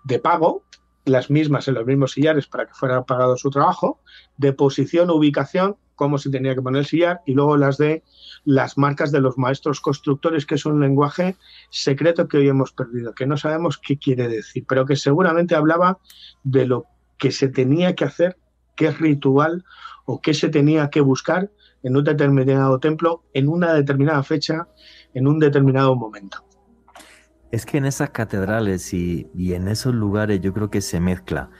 de pago, las mismas en los mismos sillares para que fuera pagado su trabajo, de posición, ubicación, cómo se tenía que poner el sillar, y luego las de las marcas de los maestros constructores, que es un lenguaje secreto que hoy hemos perdido, que no sabemos qué quiere decir, pero que seguramente hablaba de lo que se tenía que hacer, qué ritual o qué se tenía que buscar en un determinado templo, en una determinada fecha, en un determinado momento. Es que en esas catedrales y, y, en esos lugares yo creo que se mezcla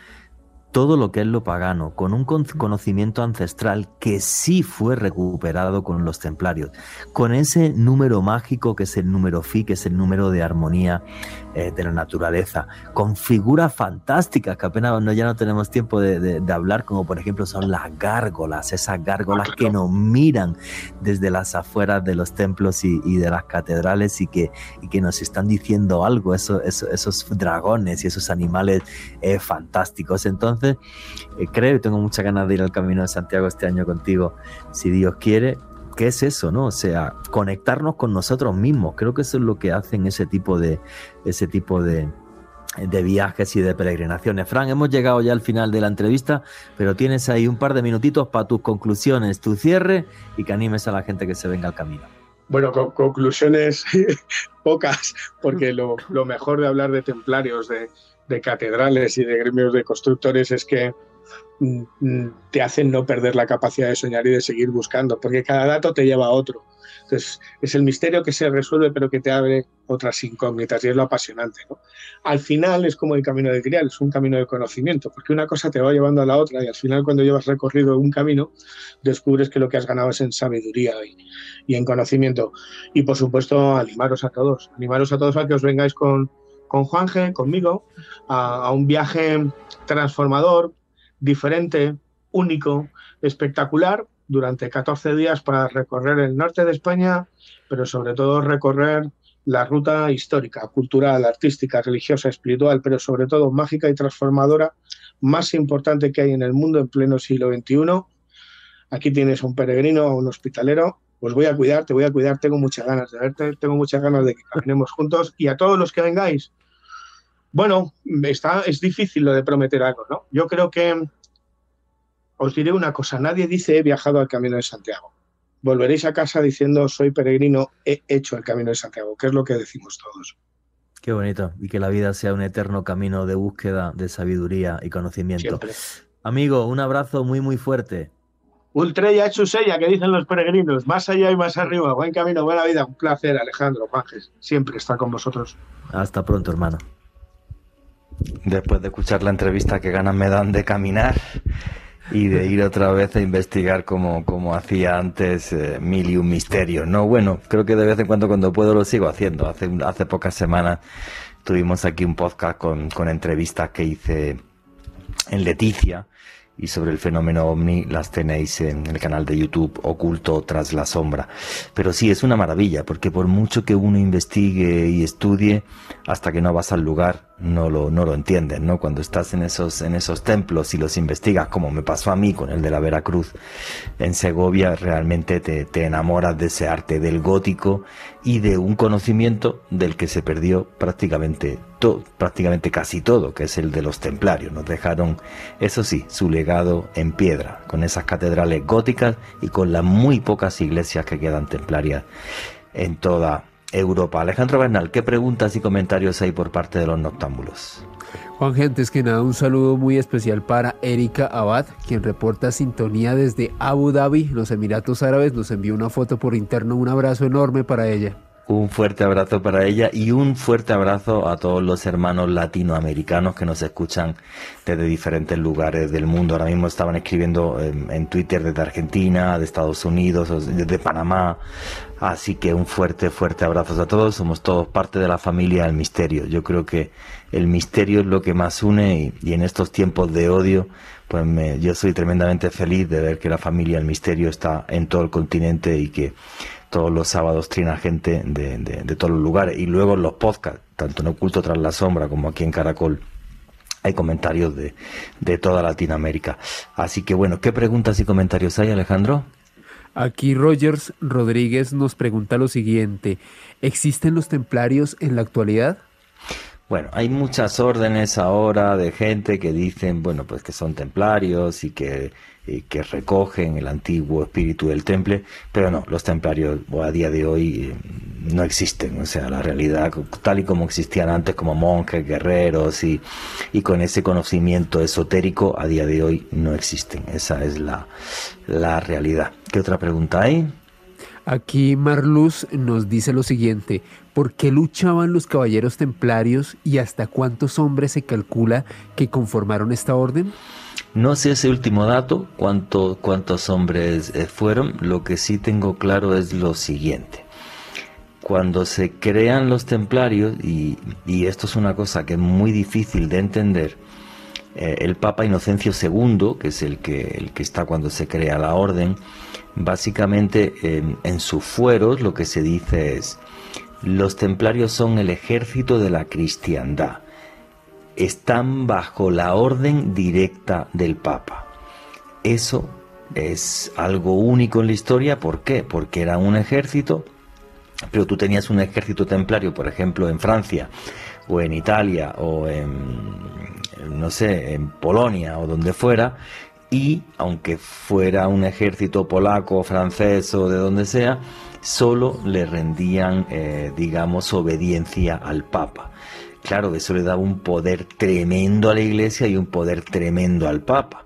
todo lo que es lo pagano, con un conocimiento ancestral que sí fue recuperado con los templarios, con ese número mágico que es el número Fi, que es el número de armonía eh, de la naturaleza, con figuras fantásticas que apenas no, ya no tenemos tiempo de, hablar, como por ejemplo son las gárgolas, esas gárgolas que nos miran desde las afueras de los templos y, de las catedrales y que, y que nos están diciendo algo, eso, esos dragones y esos animales eh, fantásticos. Entonces, entonces, eh, creo y tengo muchas ganas de ir al Camino de Santiago este año contigo, si Dios quiere. ¿Qué es eso, no? O sea, conectarnos con nosotros mismos. Creo que eso es lo que hacen ese tipo de, ese tipo de, viajes y de peregrinaciones. Fran, hemos llegado ya al final de la entrevista, pero tienes ahí un par de minutitos para tus conclusiones, tu cierre y que animes a la gente que se venga al camino. Bueno, conclusiones pocas, porque lo, lo, mejor de hablar de templarios, de, de catedrales y de gremios de constructores es que mm, mm, te hacen no perder la capacidad de soñar y de seguir buscando, porque cada dato te lleva a otro. Entonces, es el misterio que se resuelve, pero que te abre otras incógnitas y es lo apasionante. Al final es como el camino de Grial, es un camino de conocimiento, porque una cosa te va llevando a la otra y al final cuando llevas recorrido un camino, descubres que lo que has ganado es en sabiduría y, y en conocimiento. Y por supuesto, animaros a todos, animaros a todos a que os vengáis con, con Juanje, conmigo, a, un viaje transformador, diferente, único, espectacular, durante 14 días para recorrer el norte de España, pero sobre todo recorrer la ruta histórica, cultural, artística, religiosa, espiritual, pero sobre todo mágica y transformadora más importante que hay en el mundo en pleno siglo XXI. Aquí tienes un peregrino, un hospitalero pues voy a cuidar, te voy a cuidar, tengo muchas ganas de verte, tengo muchas ganas de que caminemos juntos y a todos los que vengáis. Bueno, está, es difícil lo de prometer algo, ¿no? Yo creo que os diré una cosa, nadie dice he viajado al Camino de Santiago. Volveréis a casa diciendo soy peregrino, he hecho el Camino de Santiago, que es lo que decimos todos. Qué bonito, y que la vida sea un eterno camino de búsqueda, de sabiduría y conocimiento. Amigo, un abrazo muy, muy fuerte. Ultrella hecho sella, que dicen los peregrinos, más allá y más arriba, buen camino, buena vida, un placer, Alejandro Juanjes, siempre está con vosotros. Hasta pronto, hermano. Después de escuchar la entrevista, que ganas me dan de caminar y de ir otra vez a investigar como, como hacía antes eh, mil y un misterios. No, bueno, creo que de vez en cuando cuando puedo lo sigo haciendo. Hace, hace pocas semanas tuvimos aquí un podcast con, con entrevistas que hice en Leticia y sobre el fenómeno ovni las tenéis en el canal de YouTube Oculto tras la sombra. Pero sí, es una maravilla, porque por mucho que uno investigue y estudie, hasta que no vas al lugar, no lo, no lo entienden, ¿no? Cuando estás en esos, en esos templos y los investigas, como me pasó a mí con el de la Veracruz en Segovia, realmente te, te enamoras de ese arte del gótico y de un conocimiento del que se perdió prácticamente todo, prácticamente casi todo, que es el de los templarios. Nos dejaron, eso sí, su legado en piedra, con esas catedrales góticas y con las muy pocas iglesias que quedan templarias en toda Europa. Alejandro Bernal, ¿qué preguntas y comentarios hay por parte de los noctámbulos? Juan Gentes, que nada, un saludo muy especial para Erika Abad, quien reporta sintonía desde Abu Dhabi, los Emiratos Árabes. Nos envió una foto por interno, un abrazo enorme para ella. Un fuerte abrazo para ella y un fuerte abrazo a todos los hermanos latinoamericanos que nos escuchan desde diferentes lugares del mundo. Ahora mismo estaban escribiendo en, Twitter desde Argentina, de Estados Unidos, desde Panamá. Así que un fuerte, fuerte abrazo a todos. Somos todos parte de la familia del misterio. Yo creo que el misterio es lo que más une y, en estos tiempos de odio, pues yo soy tremendamente feliz de ver que la familia del misterio está en todo el continente y que todos los sábados trina gente de, de, todos los lugares. Y luego los podcasts, tanto en Oculto Tras la Sombra como aquí en Caracol, hay comentarios de, de toda Latinoamérica. Así que bueno, ¿qué preguntas y comentarios hay, Alejandro? Aquí Rogers Rodríguez nos pregunta lo siguiente, ¿existen los templarios en la actualidad? Bueno, hay muchas órdenes ahora de gente que dicen, bueno, pues que son templarios y que eh, que recogen el antiguo espíritu del temple, pero no, los templarios a día de hoy eh, no existen, o sea, la realidad tal y como existían antes como monjes, guerreros y, y con ese conocimiento esotérico a día de hoy no existen, esa es la, la realidad. ¿Qué otra pregunta hay? Aquí Marluz nos dice lo siguiente, ¿por qué luchaban los caballeros templarios y hasta cuántos hombres se calcula que conformaron esta orden? No sé ese último dato, cuánto, cuántos hombres eh, fueron, lo que sí tengo claro es lo siguiente. Cuando se crean los templarios, y, esto es una cosa que es muy difícil de entender, eh, el Papa Inocencio II, que es el que, el que está cuando se crea la orden, básicamente en sus fueros lo que se dice es, los templarios son el ejército de la cristiandad están bajo la orden directa del Papa. Eso es algo único en la historia, ¿por qué? Porque era un ejército, pero tú tenías un ejército templario, por ejemplo, en Francia, o en Italia, o en, no sé, en Polonia, o donde fuera, y aunque fuera un ejército polaco, francés o de donde sea, solo le rendían, eh, digamos, obediencia al Papa. Claro, eso le daba un poder tremendo a la iglesia y un poder tremendo al Papa.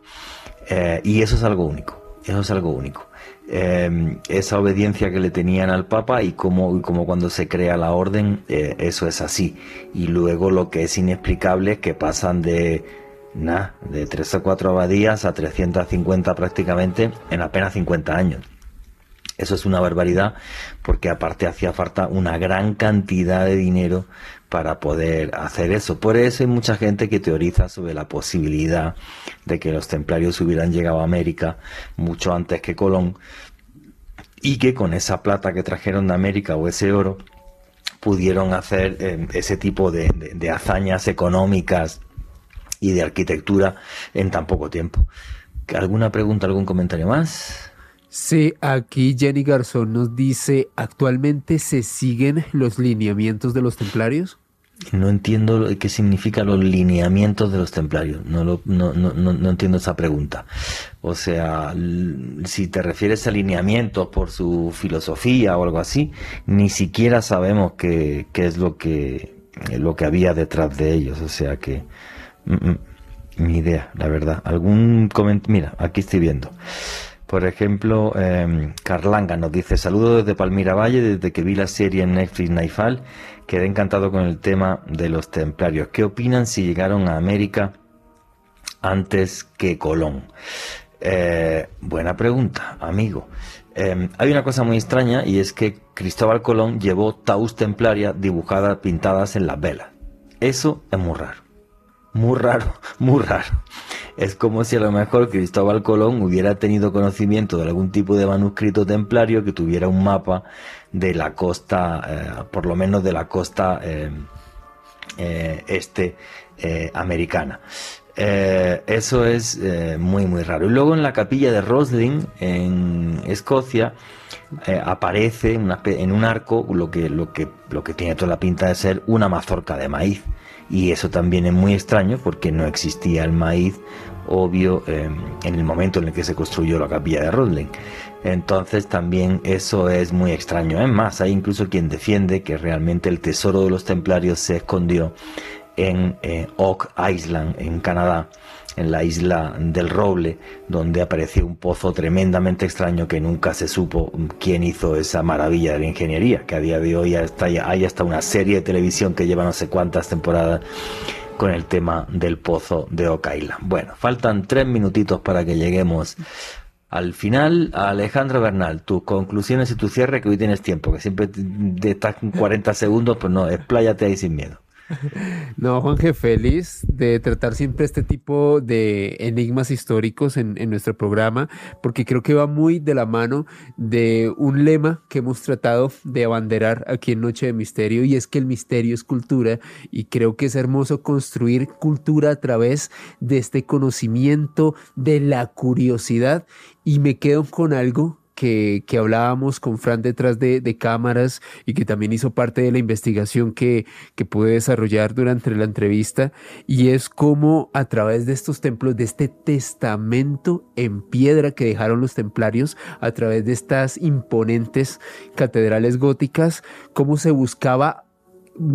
Eh, y eso es algo único, eso es algo único. Eh, esa obediencia que le tenían al Papa y como, como cuando se crea la orden, eh, eso es así. Y luego lo que es inexplicable es que pasan de, nada, de 3 o 4 abadías a 350 prácticamente en apenas 50 años. Eso es una barbaridad porque aparte hacía falta una gran cantidad de dinero para poder hacer eso. Por eso hay mucha gente que teoriza sobre la posibilidad de que los templarios hubieran llegado a América mucho antes que Colón y que con esa plata que trajeron de América o ese oro pudieron hacer eh, ese tipo de, de hazañas económicas y de arquitectura en tan poco tiempo. ¿Alguna pregunta, algún comentario más? Sí, aquí Jenny Garzón nos dice, ¿actualmente se siguen los lineamientos de los templarios? No entiendo qué significan los lineamientos de los templarios. No, lo, no, no, no, entiendo esa pregunta. O sea, si te refieres a lineamientos por su filosofía o algo así, ni siquiera sabemos qué, qué es lo que, lo que había detrás de ellos. O sea que, mm, mm, ni idea, la verdad. Algún comentario. Mira, aquí estoy viendo. Por ejemplo, eh, Carlanga nos dice, saludo desde Palmira Valle, desde que vi la serie en Netflix Naifal, quedé encantado con el tema de los templarios. ¿Qué opinan si llegaron a América antes que Colón? Eh, buena pregunta, amigo. Eh, hay una cosa muy extraña y es que Cristóbal Colón llevó taus templaria dibujadas, pintadas en las velas. Eso es muy raro. Muy raro, muy raro. Es como si a lo mejor Cristóbal Colón hubiera tenido conocimiento de algún tipo de manuscrito templario que tuviera un mapa de la costa, eh, por lo menos de la costa eh, eh, este americana. eso es muy muy raro. Y luego en la capilla de Roslin, en Escocia, aparece en un arco lo que, lo, que, lo que tiene toda la pinta de ser una mazorca de maíz y eso también es muy extraño porque no existía el maíz obvio em, en el momento en el que se construyó la capilla de Rodling. Entonces también eso es muy extraño. Es más, hay incluso quien defiende que realmente el tesoro de los templarios se escondió en eh, Oak Island, en Canadá, en la isla del Roble, donde apareció un pozo tremendamente extraño que nunca se supo quién hizo esa maravilla de la ingeniería, que a día de hoy hay hasta una serie de televisión que lleva no sé cuántas temporadas con el tema del pozo de Ocaila. Bueno, faltan tres minutitos para que lleguemos al final. Alejandro Bernal, tus conclusiones y tu cierre, que hoy tienes tiempo, que siempre estás en 40 segundos, pues no, expláyate ahí sin miedo. No, Juanje, feliz de tratar siempre este tipo de enigmas históricos en, nuestro programa, porque creo que va muy de la mano de un lema que hemos tratado de abanderar aquí en Noche de Misterio, y es que el misterio es cultura, y creo que es hermoso construir cultura a través de este conocimiento, de la curiosidad, y me quedo con algo que, hablábamos con Fran detrás de, cámaras y que también hizo parte de la investigación que, que pude desarrollar durante la entrevista, y es cómo a través de estos templos, de este testamento en piedra que dejaron los templarios, a través de estas imponentes catedrales góticas, cómo se buscaba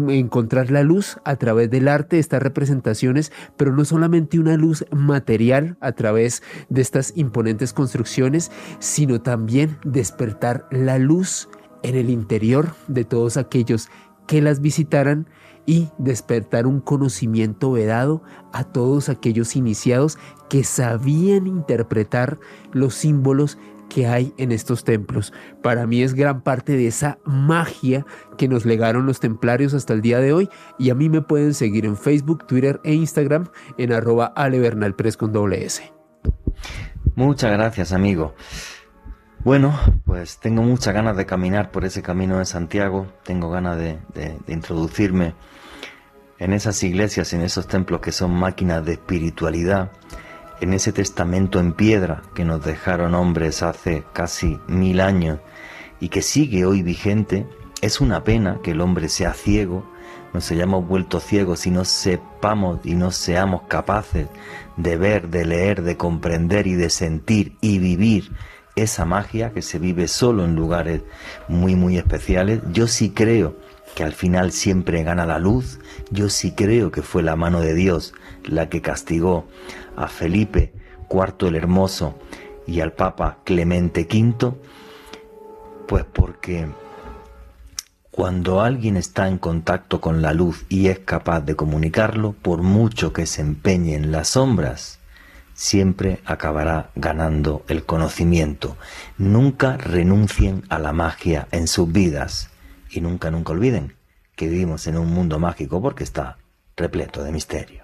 encontrar la luz a través del arte, estas representaciones, pero no solamente una luz material a través de estas imponentes construcciones, sino también despertar la luz en el interior de todos aquellos que las visitaran y despertar un conocimiento vedado a todos aquellos iniciados que sabían interpretar los símbolos que hay en estos templos. Para mí es gran parte de esa magia que nos legaron los templarios hasta el día de hoy y a mí me pueden seguir en Facebook, Twitter e Instagram en arroba alebernalpres con S. Muchas gracias amigo. Bueno, pues tengo muchas ganas de caminar por ese camino de Santiago, tengo ganas de, de introducirme en esas iglesias, en esos templos que son máquinas de espiritualidad, en ese testamento en piedra que nos dejaron hombres hace casi mil años y que sigue hoy vigente, es una pena que el hombre sea ciego, nos hayamos vuelto ciegos y no sepamos y no seamos capaces de ver, de leer, de comprender y de sentir y vivir esa magia que se vive solo en lugares muy muy especiales. Yo sí creo que al final siempre gana la luz. Yo sí creo que fue la mano de Dios la que castigó a Felipe IV el Hermoso y al Papa Clemente V, pues porque cuando alguien está en contacto con la luz y es capaz de comunicarlo, por mucho que se empeñe en las sombras, siempre acabará ganando el conocimiento. Nunca renuncien a la magia en sus vidas y nunca, nunca olviden que vivimos en un mundo mágico porque está repleto de misterio.